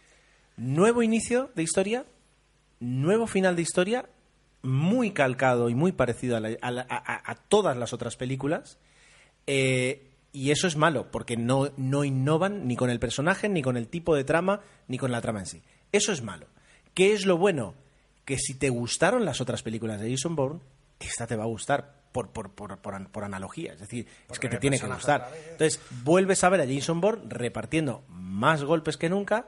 A: nuevo inicio de historia, nuevo final de historia, muy calcado y muy parecido a, la- a la- a- a- a todas las otras películas, eh, Y eso es malo, porque no, no innovan ni con el personaje, ni con el tipo de trama, ni con la trama en sí. Eso es malo. ¿Qué es lo bueno? Que si te gustaron las otras películas de Jason Bourne, esta te va a gustar por, por, por, por, por analogía. Es decir, es que te tiene que gustar. Entonces, vuelves a ver a Jason Bourne repartiendo más golpes que nunca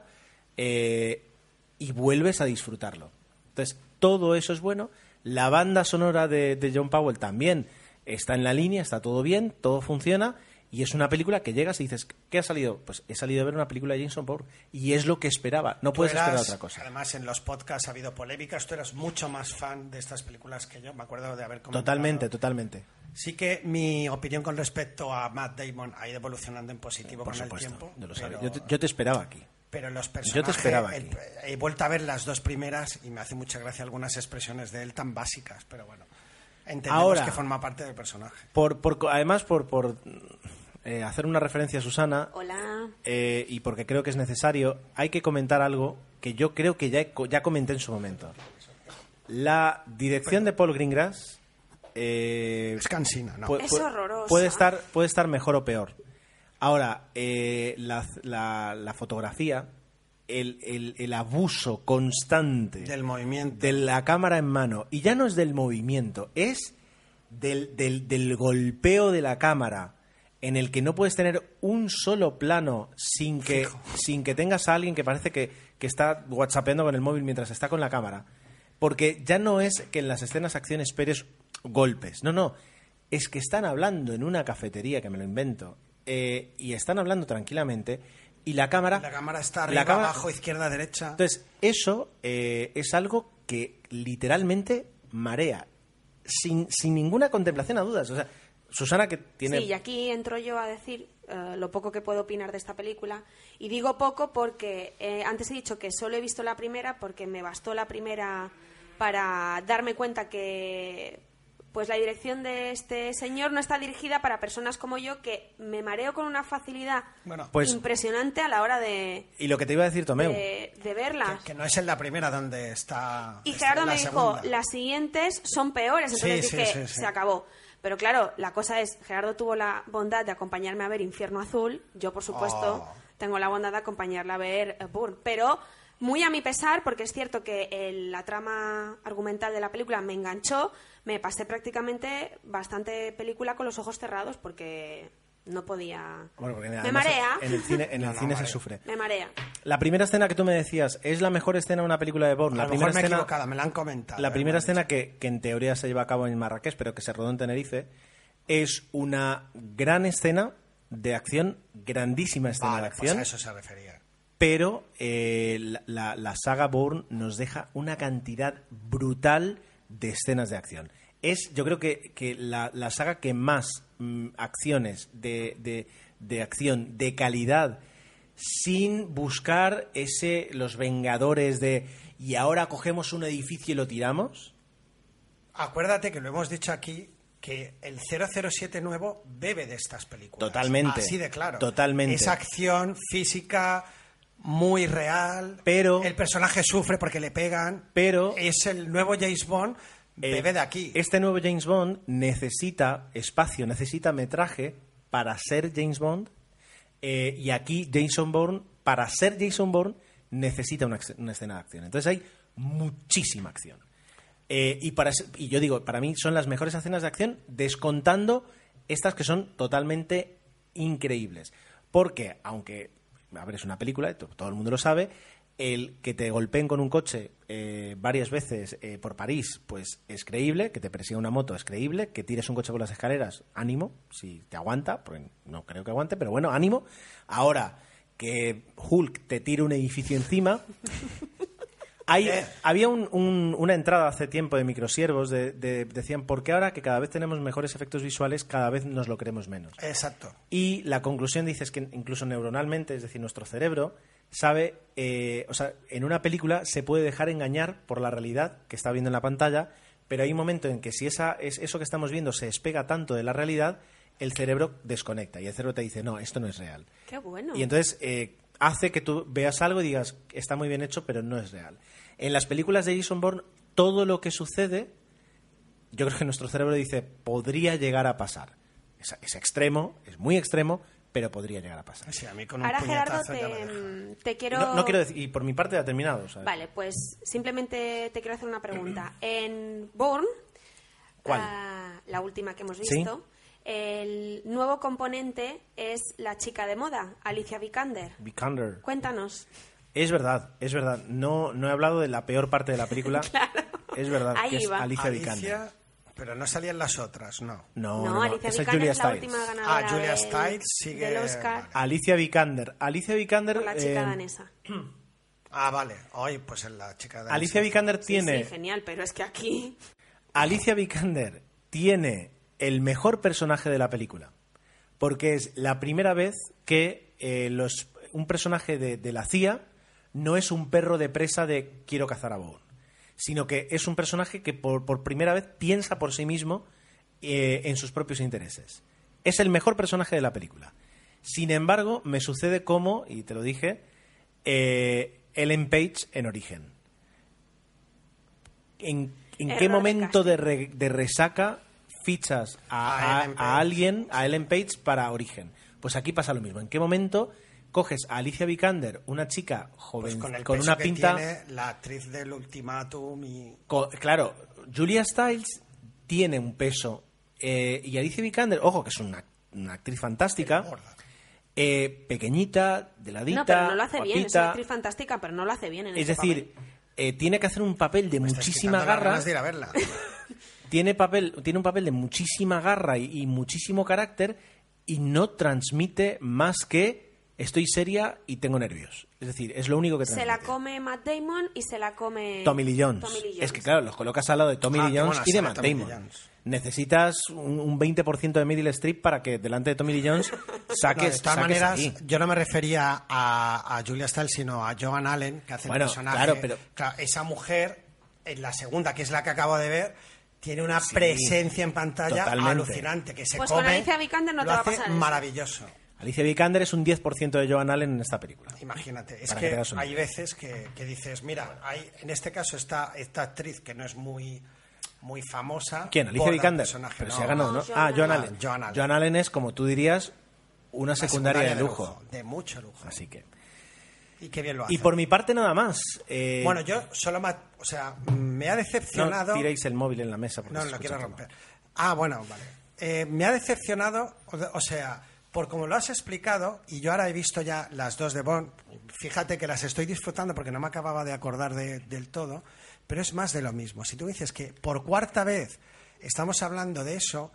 A: eh, y vuelves a disfrutarlo. Entonces, todo eso es bueno. La banda sonora de, de John Powell también está en la línea, está todo bien, todo funciona. Y es una película que llegas y dices, ¿qué ha salido? Pues he salido a ver una película de Jason Bourne y es lo que esperaba. No
B: Tú
A: puedes esperar
B: eras-
A: otra cosa.
B: Además, en los podcasts ha habido polémicas. Tú eras mucho más fan de estas películas que yo. Me acuerdo de haber comentado.
A: Totalmente, totalmente.
B: Sí que mi opinión con respecto a Matt Damon ha ido evolucionando en positivo
A: Por
B: con
A: supuesto,
B: el tiempo.
A: yo lo sabía.
B: pero-
A: Yo te, yo te esperaba aquí.
B: Pero los
A: Yo te
B: personajes.
A: esperaba
B: el-
A: aquí.
B: he vuelto a ver las dos primeras y me hace mucha gracia algunas expresiones de él tan básicas, pero bueno. Entendemos
A: Ahora-
B: que forma parte del personaje.
A: Por, por, además, por, por eh, hacer una referencia a Susana,
C: Hola.
A: eh, y porque creo que es necesario, hay que comentar algo que yo creo que ya, ya comenté en su momento. La dirección de Paul Greengrass eh,
B: Es cansina, ¿no?
A: pu-
C: Es horrorosa.
A: Puede estar, puede estar mejor o peor. Ahora, eh, la, la- la fotografía, el, el- el abuso constante
B: Del movimiento.
A: de la cámara en mano, y ya no es del movimiento, es del, del- del golpeo de la cámara, en el que no puedes tener un solo plano sin que, sin que tengas a alguien que parece que, que está whatsappeando con el móvil mientras está con la cámara. Porque ya no es que en las escenas acción esperes golpes, no, no, es que están hablando en una cafetería, que me lo invento, eh, y están hablando tranquilamente, y la cámara...
B: La cámara está
A: la
B: arriba,
A: cámara-
B: abajo, izquierda, derecha.
A: entonces, eso eh, es algo que literalmente marea, sin, sin ninguna contemplación a dudas. O sea, Susana que tiene...
C: Sí, y aquí entro yo a decir eh, lo poco que puedo opinar de esta película. Y digo poco porque eh, antes he dicho que solo he visto la primera porque me bastó la primera para darme cuenta que pues la dirección de este señor no está dirigida para personas como yo que me mareo con una facilidad
B: Bueno,
A: Pues-
C: impresionante a la hora de,
A: Y lo que te iba a decir, Tomeu,
C: de, de verlas.
B: que no es en la primera donde está.
C: Y
B: está
C: Gerardo me dijo, las siguientes son peores. Entonces
B: Sí, sí,
C: dije,
B: sí, sí.
C: se acabó. Pero claro, la cosa es, Gerardo tuvo la bondad de acompañarme a ver Infierno Azul. Yo, por supuesto,
B: Oh.
C: tengo la bondad de acompañarla a ver eh, Bourne. Pero muy a mi pesar, porque es cierto que el- la trama argumental de la película me enganchó, me pasé prácticamente bastante película con los ojos cerrados porque no podía...
A: Bueno, porque
C: me
A: además
C: marea.
A: En el cine, en el
B: No, no,
A: cine se sufre.
C: Me marea.
A: La primera escena que tú me decías, ¿es la mejor escena de una película de Bourne?
B: A
A: La
B: lo
A: primera
B: mejor me he
A: escena,
B: equivocado, me la han comentado.
A: la
B: me
A: primera escena que, que en teoría se lleva a cabo en Marrakech, pero que se rodó en Tenerife, es una gran escena de acción, grandísima escena
B: Vale,
A: de
B: pues
A: acción.
B: a eso se refería.
A: pero eh, la, la- la saga Bourne nos deja una cantidad brutal de escenas de acción. Es, yo creo que, que la, la saga que más mm, acciones de, de- de acción de calidad sin buscar ese los vengadores de y ahora cogemos un edificio y lo tiramos
B: Acuérdate que lo hemos dicho aquí que el 007 nuevo bebe de estas películas.
A: Totalmente.
B: Así de claro.
A: Totalmente.
B: Es acción física muy real.
A: Pero-
B: el personaje sufre porque le pegan.
A: Pero-
B: es el nuevo James Bond bebe de aquí.
A: Este nuevo James Bond necesita espacio, necesita metraje para ser James Bond. eh, y aquí Jason Bourne, para ser Jason Bourne, necesita una, escena de acción. Entonces hay muchísima acción. Eh, y, para, y yo digo, para mí son las mejores escenas de acción, descontando estas que son totalmente increíbles. Porque, aunque, a ver, es una película, todo el mundo lo sabe, el que te golpeen con un coche eh, varias veces eh, por París, pues es creíble, que te persiga una moto es creíble, que tires un coche por las escaleras, ánimo, si te aguanta, porque no creo que aguante, pero bueno, ánimo. Ahora, que Hulk te tire un edificio encima, hay, había un- un- una entrada hace tiempo de microsiervos, de, de- decían, ¿por qué ahora que cada vez tenemos mejores efectos visuales, cada vez nos lo creemos menos?
B: Exacto.
A: Y la conclusión dice es que incluso neuronalmente, es decir, nuestro cerebro sabe, eh, o sea, en una película se puede dejar engañar por la realidad que está viendo en la pantalla, pero hay un momento en que si esa, es, eso que estamos viendo se despega tanto de la realidad, el cerebro desconecta y el cerebro te dice, no, esto no es real.
C: Qué bueno.
A: Y entonces eh, hace que tú veas algo y digas, está muy bien hecho, pero no es real. En las películas de Jason Bourne, todo lo que sucede, yo creo que nuestro cerebro dice, podría llegar a pasar. Es, es extremo, es muy extremo, pero podría llegar a pasar.
B: Sí, a mí con un
C: Ahora, Gerardo, te, mm, te quiero...
A: No, no quiero decir, y por mi parte ha terminado. ¿sabes?
C: Vale, pues simplemente te quiero hacer una pregunta. En Born,
A: ¿Cuál?
C: ah, la última que hemos
A: Sí.
C: visto, el nuevo componente es la chica de moda, Alicia Vikander.
A: Vikander.
C: Cuéntanos.
A: Es verdad, es verdad. No, no he hablado de la peor parte de la película. Es verdad,
C: Ahí
A: que es
C: va.
A: Alicia Vikander.
B: Pero no salían las otras, no.
A: No,
C: No,
A: no, no,
C: Alicia
A: esa es
C: Vikander
A: Julia
C: es la
A: Stiles.
C: última ganadora
B: Ah, Julia Stiles sigue-
C: del Oscar
B: vale.
A: Alicia Vikander. Alicia Vikander.
C: por la chica
A: eh,
C: danesa.
B: Ah, vale. Hoy, pues en la chica de
A: Alicia Vikander tiene.
C: sí, genial, pero es que aquí...
A: Alicia Vikander tiene el mejor personaje de la película. Porque es la primera vez que eh, los, un personaje de, de la CIA no es un perro de presa de quiero cazar a Bourne. Sino que es un personaje que por, por primera vez piensa por sí mismo eh, en sus propios intereses. Es el mejor personaje de la película. Sin embargo, me sucede como, y te lo dije, eh, Ellen Page en Origen. ¿En, en qué momento de, re- de resaca fichas a,
B: A
A: a- alguien, a Ellen Page, para Origen? Pues aquí pasa lo mismo. ¿En qué momento coges a Alicia Vikander, una chica joven
B: Pues con el
A: con
B: peso
A: una
B: que
A: pinta...
B: tiene la actriz del ultimátum y...
A: Claro, Julia Stiles tiene un peso eh, y Alicia Vikander, ojo, que es una, una actriz fantástica, eh, pequeñita, deladita,
C: No, pero no lo hace bien. Es una actriz fantástica, pero no lo hace bien en
A: Es decir,
C: papel.
A: eh, tiene que hacer un papel de
B: Me
A: muchísima garra.
B: ganas de ir a verla.
A: tiene papel tiene un papel de muchísima garra y, y muchísimo carácter y no transmite más que estoy seria y tengo nervios es decir es lo único que
C: Se
A: transmite
C: la come Matt Damon y se la come...
A: Tommy Lee Jones.
C: Tommy Lee
A: es que claro los colocas al lado de Tommy
B: Ah,
A: Lee
B: qué
A: Jones
B: buena
A: y de Matt
B: Tommy Lee
A: Damon
B: Jones.
A: necesitas un, un 20% de Meryl Streep para que delante de Tommy Lee Jones
B: No,
A: saques,
B: de todas
A: saques
B: maneras,
A: ahí.
B: yo no me refería a, a Julia Stiles, sino a Joan Allen, que hace
A: Bueno,
B: el personaje.
A: claro, pero-
B: Claro, esa mujer, en la segunda, que es la que acabo de ver, tiene una presencia en pantalla
A: totalmente.
B: alucinante, que se
C: Pues con
B: come,
C: Alicia Vikander no
B: lo
C: te va a
B: hace
C: pasar eso.
B: maravilloso.
A: Alicia Vikander es un 10% de Joan Allen en esta película
B: Imagínate, es
A: que
B: hay veces que, que dices, mira, hay, en este caso está esta actriz que no es muy muy famosa.
A: ¿Quién? Alicia Vikander.
B: personaje,
A: Pero
B: no.
A: se ha ganado, ¿no?
C: No, Joan
A: ah, Joan
B: Allen.
A: Allen.
B: Joan Allen.
A: Joan Allen es, como tú dirías, una
B: Una
A: secundaria, de lujo.
B: De mucho lujo.
A: Así que.
B: Y qué bien lo hace.
A: Y por mi parte, nada más. Eh,
B: Bueno, yo solo me... ha- O sea, me ha
A: no
B: decepcionado...
A: tiréis el móvil en la mesa. porque
B: No, lo quiero
A: todo.
B: romper. Ah, bueno, vale. Eh, me ha decepcionado, o de- o sea, por como lo has explicado, y yo ahora he visto ya las dos de Bond, fíjate que las estoy disfrutando porque no me acababa de acordar de- del todo, pero es más de lo mismo. Si tú dices que por cuarta vez estamos hablando de eso,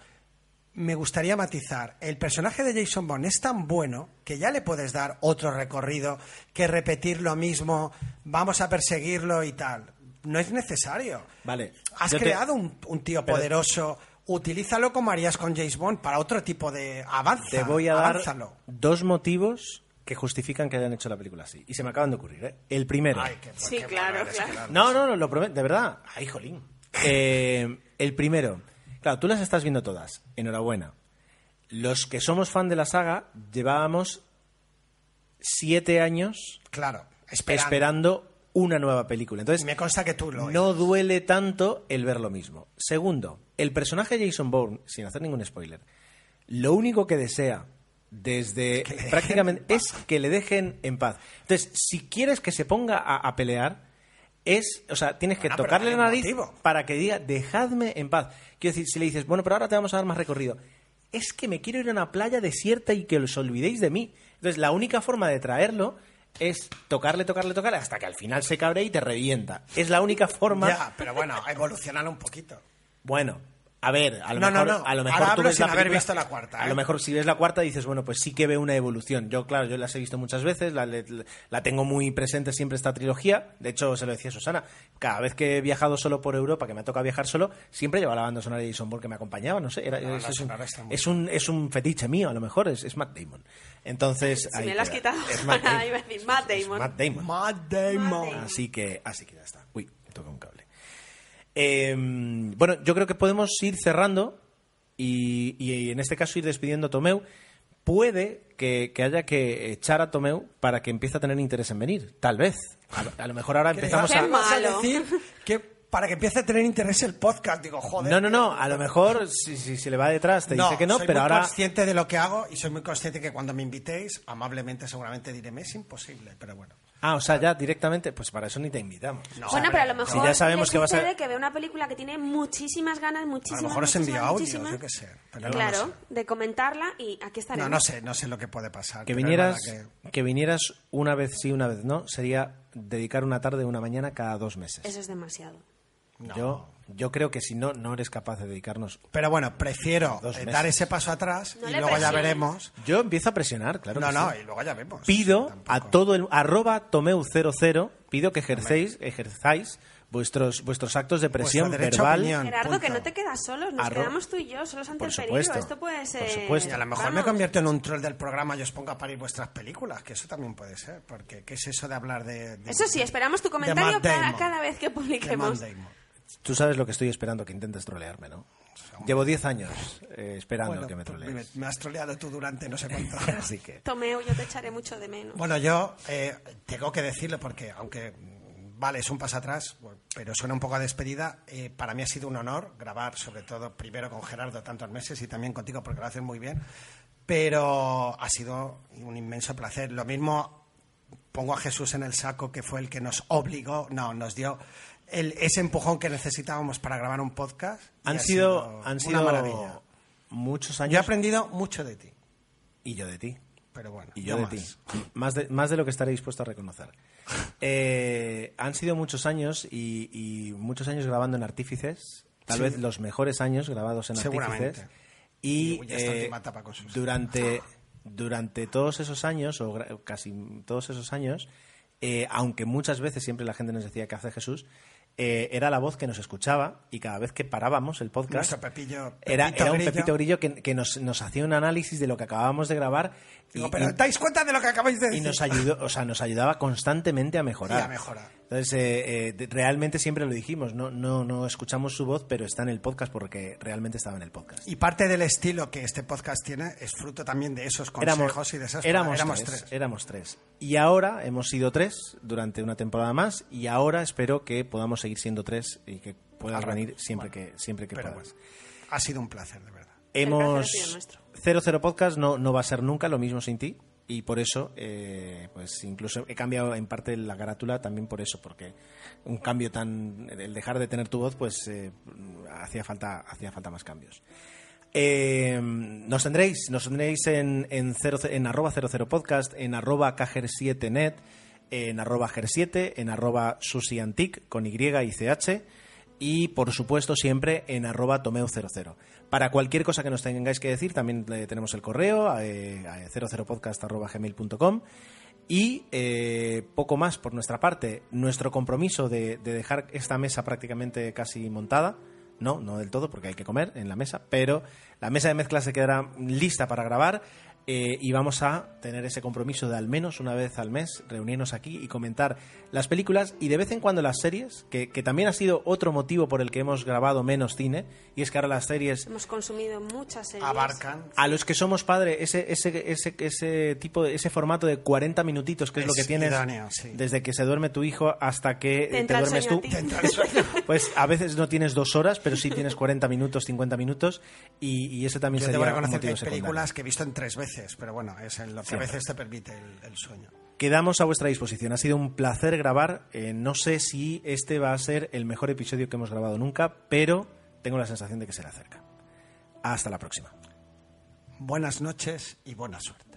B: me gustaría matizar. El personaje de Jason Bond es tan bueno que ya le puedes dar otro recorrido que repetir lo mismo, vamos a perseguirlo y tal. No es necesario.
A: Vale.
B: Has
A: yo te-
B: creado un, un tío
A: Pero-
B: poderoso. Utilízalo como harías con James Bond para otro tipo de avanza.
A: Te voy a dar
B: avánzalo.
A: dos motivos que justifican que hayan hecho la película así. Y se me acaban de ocurrir, ¿eh? El primero.
B: Ay, qué-
C: Sí,
B: qué
C: claro, claro.
A: No, no, no, lo prometo, de verdad. Ay, jolín. Eh, el primero. Claro, tú las estás viendo todas. Enhorabuena. Los que somos fan de la saga llevábamos siete años
B: Claro, esperando.
A: esperando una nueva película. Entonces,
B: Me consta que tú lo
A: no duele tanto el ver lo mismo. Segundo, el personaje de Jason Bourne, sin hacer ningún spoiler, lo único que desea desde
B: que
A: prácticamente es que le dejen en paz. Entonces, si quieres que se ponga a, a pelear, es, o sea, tienes que
B: Bueno, pero
A: tocarle la nariz
B: motivo.
A: para que diga, dejadme en paz. Quiero decir, si le dices, bueno, pero ahora te vamos a dar más recorrido, es que me quiero ir a una playa desierta y que os olvidéis de mí. Entonces, la única forma de traerlo es tocarle, tocarle, tocarle hasta que al final se cabre y te revienta. Es la única forma.
B: Ya, pero bueno, evolucionalo un poquito.
A: Bueno, a ver, a lo
B: No, no,
A: mejor,
B: no.
A: a lo mejor
B: Ahora
A: tú ves
B: sin
A: la
B: haber visto la cuarta,
A: A
B: ¿eh?
A: lo mejor si ves la cuarta dices, bueno, pues sí que veo una evolución. Yo, claro, yo las he visto muchas veces, la, la tengo muy presente siempre esta trilogía. De hecho, se lo decía Susana, cada vez que he viajado solo por Europa, que me ha tocado viajar solo, siempre llevaba la banda sonora de Jason Bourne que me acompañaba, no sé, era,
B: No,
A: es, un, es, un, es un fetiche mío, a lo mejor, es, es Matt Damon. Entonces,
C: Si
A: ahí
C: me lo has quitado,
A: Es Matt
C: ahora
A: Damon.
C: iba a decir Matt
A: Es
C: Damon.
A: Matt Damon.
B: Matt Damon.
C: Matt Damon.
A: Así que, así que ya está. Uy, me toca un cable. Eh, bueno, yo creo que podemos ir cerrando y, y en este caso ir despidiendo a Tomeu. Puede que, que haya que echar a Tomeu para que empiece a tener interés en venir. Tal vez. A lo, a lo mejor ahora empezamos a...
B: A decir que para que empiece a tener interés el podcast. Digo, joder.
A: No, no, no. A lo mejor si, si, si le va detrás te dice que no,
B: soy
A: pero
B: muy
A: ahora.
B: consciente de lo que hago y soy muy consciente que cuando me invitéis, amablemente seguramente diré, "Me es imposible, pero bueno.
A: Ah, o sea, ya directamente, pues para eso ni te invitamos.
B: No,
C: bueno,
B: hombre,
C: pero a lo
B: no.
C: mejor
A: Si ya sabemos que va a
C: que ve una película que tiene muchísimas ganas,
B: A
C: muchísimas
B: lo mejor os
C: muchísimas,
B: envío audio,
C: muchísimas.
B: yo qué sé. pero no
C: claro,
B: sé.
C: de comentarla y aquí estaremos.
B: No, no sé, no sé lo que puede pasar.
A: Que vinieras,
B: que-
A: que vinieras una vez sí, una vez no, sería dedicar una tarde, una mañana cada dos meses.
C: Eso es demasiado.
B: no.
A: Yo, yo creo que si no, no eres capaz de dedicarnos.
B: Pero bueno, prefiero
A: Dos meses.
B: dar ese paso atrás
C: No
B: y luego ya veremos.
A: Yo empiezo a presionar, claro.
B: no,
A: que
B: no,
A: sí.
B: y luego ya vemos.
A: Pido
B: Tampoco.
A: a todo el arroba tomeu00, pido que ejercéis, ejerzáis vuestros vuestros actos de presión verbal.
B: opinión.
C: Gerardo,
B: punto.
C: que no te quedas solo, nos
A: Arro-
C: quedamos tú y yo, solos ante
A: Por
C: el
A: supuesto,
C: peligro. Esto puede
A: por
C: ser.
A: supuesto.
B: Y a lo mejor me convierto en un troll del programa y os pongo a parir vuestras películas, que eso también puede ser, porque ¿qué es eso de hablar de... de-
C: Eso sí, esperamos tu comentario cada, cada vez que publiquemos.
A: Tú sabes lo que estoy esperando, que intentes trolearme, ¿no? Llevo 10 años eh, esperando
B: Bueno,
A: que me
B: tú- me,
A: trolees.
B: me has troleado tú durante no sé cuánto.
A: Así que...
C: Tomeo, yo te echaré mucho de menos.
B: Bueno, yo eh, tengo que decirlo porque, aunque mm, vale, es un paso atrás, pero suena un poco a despedida, eh, para mí ha sido un honor grabar, sobre todo primero con Gerardo tantos meses y también contigo porque lo haces muy bien, pero ha sido un inmenso placer. Lo mismo pongo a Jesús en el saco, que fue el que nos obligó, no, nos dio el, ese empujón que necesitábamos para grabar un podcast.
A: Han
B: ha
A: sido, han
B: una
A: sido
B: maravilla.
A: muchos
B: Yo he
A: años
B: aprendido mucho de ti,
A: y yo de ti.
B: pero bueno,
A: Y yo de
B: más.
A: ti. Más de, más de lo que estaré dispuesto a reconocer. Eh, han sido muchos años y, y muchos años grabando en Artífices. Tal
B: Sí.
A: vez los mejores años grabados en. Artífices. Y
B: Y
A: eh, durante, durante todos esos años, o casi todos esos años, eh, aunque muchas veces siempre la gente nos decía que hace Jesús, eh, era la voz que nos escuchaba y cada vez que parábamos el podcast
B: Pepillo,
A: era, era un
B: Grillo.
A: Pepito Grillo que, que nos, nos hacía un análisis de lo que acabábamos de grabar y,
B: Digo, pero
A: y-
B: ¿dais cuenta de lo que acabáis de
A: y
B: decir?
A: nos ayudó, o sea, nos ayudaba constantemente a mejorar.
B: Sí, a mejorar.
A: Entonces, eh, eh, realmente siempre lo dijimos, no, no, no escuchamos su voz, pero está en el podcast porque realmente estaba en el podcast.
B: Y parte del estilo que este podcast tiene es fruto también de esos consejos y de esas
A: éramos,
B: éramos
A: tres,
B: tres.
A: éramos tres. Y ahora hemos sido tres durante una temporada más y ahora espero que podamos seguir siendo tres y que puedas
B: Al
A: venir siempre que siempre que puedas.
B: bueno, ha sido un placer, de verdad.
A: Hemos
C: placer ha sido nuestro.
A: 00 podcast no, no va a ser nunca lo mismo sin ti y por eso eh, pues incluso he cambiado en parte la carátula también por eso porque un cambio tan el dejar de tener tu voz pues eh, hacía falta hacía falta más cambios Eh, nos tendréis nos tendréis en en, 00 en arroba 00 podcast en arroba cajer7net en arroba ger7 en arroba susiantic con y y ch y por supuesto siempre en arroba tomeu00. Para cualquier cosa que nos tengáis que decir, también eh, tenemos el correo eh, a 00podcast.gmail.com y eh, poco más por nuestra parte. Nuestro compromiso de, de dejar esta mesa prácticamente casi montada, no, no del todo porque hay que comer en la mesa, pero la mesa de mezcla se quedará lista para grabar eh, y vamos a tener ese compromiso de al menos una vez al mes reunirnos aquí y comentar las películas y de vez en cuando las series, que, que también ha sido otro motivo por el que hemos grabado menos cine, y es que ahora las series
C: Hemos consumido muchas series.
B: Abarcan.
A: a los que somos padres, ese, ese, ese, ese tipo de, ese formato de 40 minutitos, que es, lo
B: Es
A: que tienes
B: idóneo, sí.
A: desde que se duerme tu hijo hasta que
C: Te
A: te,
C: el
A: duermes tú.
C: a. Te.
A: Pues a veces no tienes dos horas, pero sí tienes 40 minutos, 50 minutos, y, y eso también
B: Yo
A: sería motivo
B: hay
A: secundario.
B: películas que he visto en tres veces, pero bueno, es en lo que
A: Siempre.
B: a veces te permite el, el sueño.
A: Quedamos a vuestra disposición. Ha sido un placer grabar. Eh, no sé si este va a ser el mejor episodio que hemos grabado nunca, pero tengo la sensación de que se le acerca. Hasta la próxima.
B: Buenas noches y buena suerte.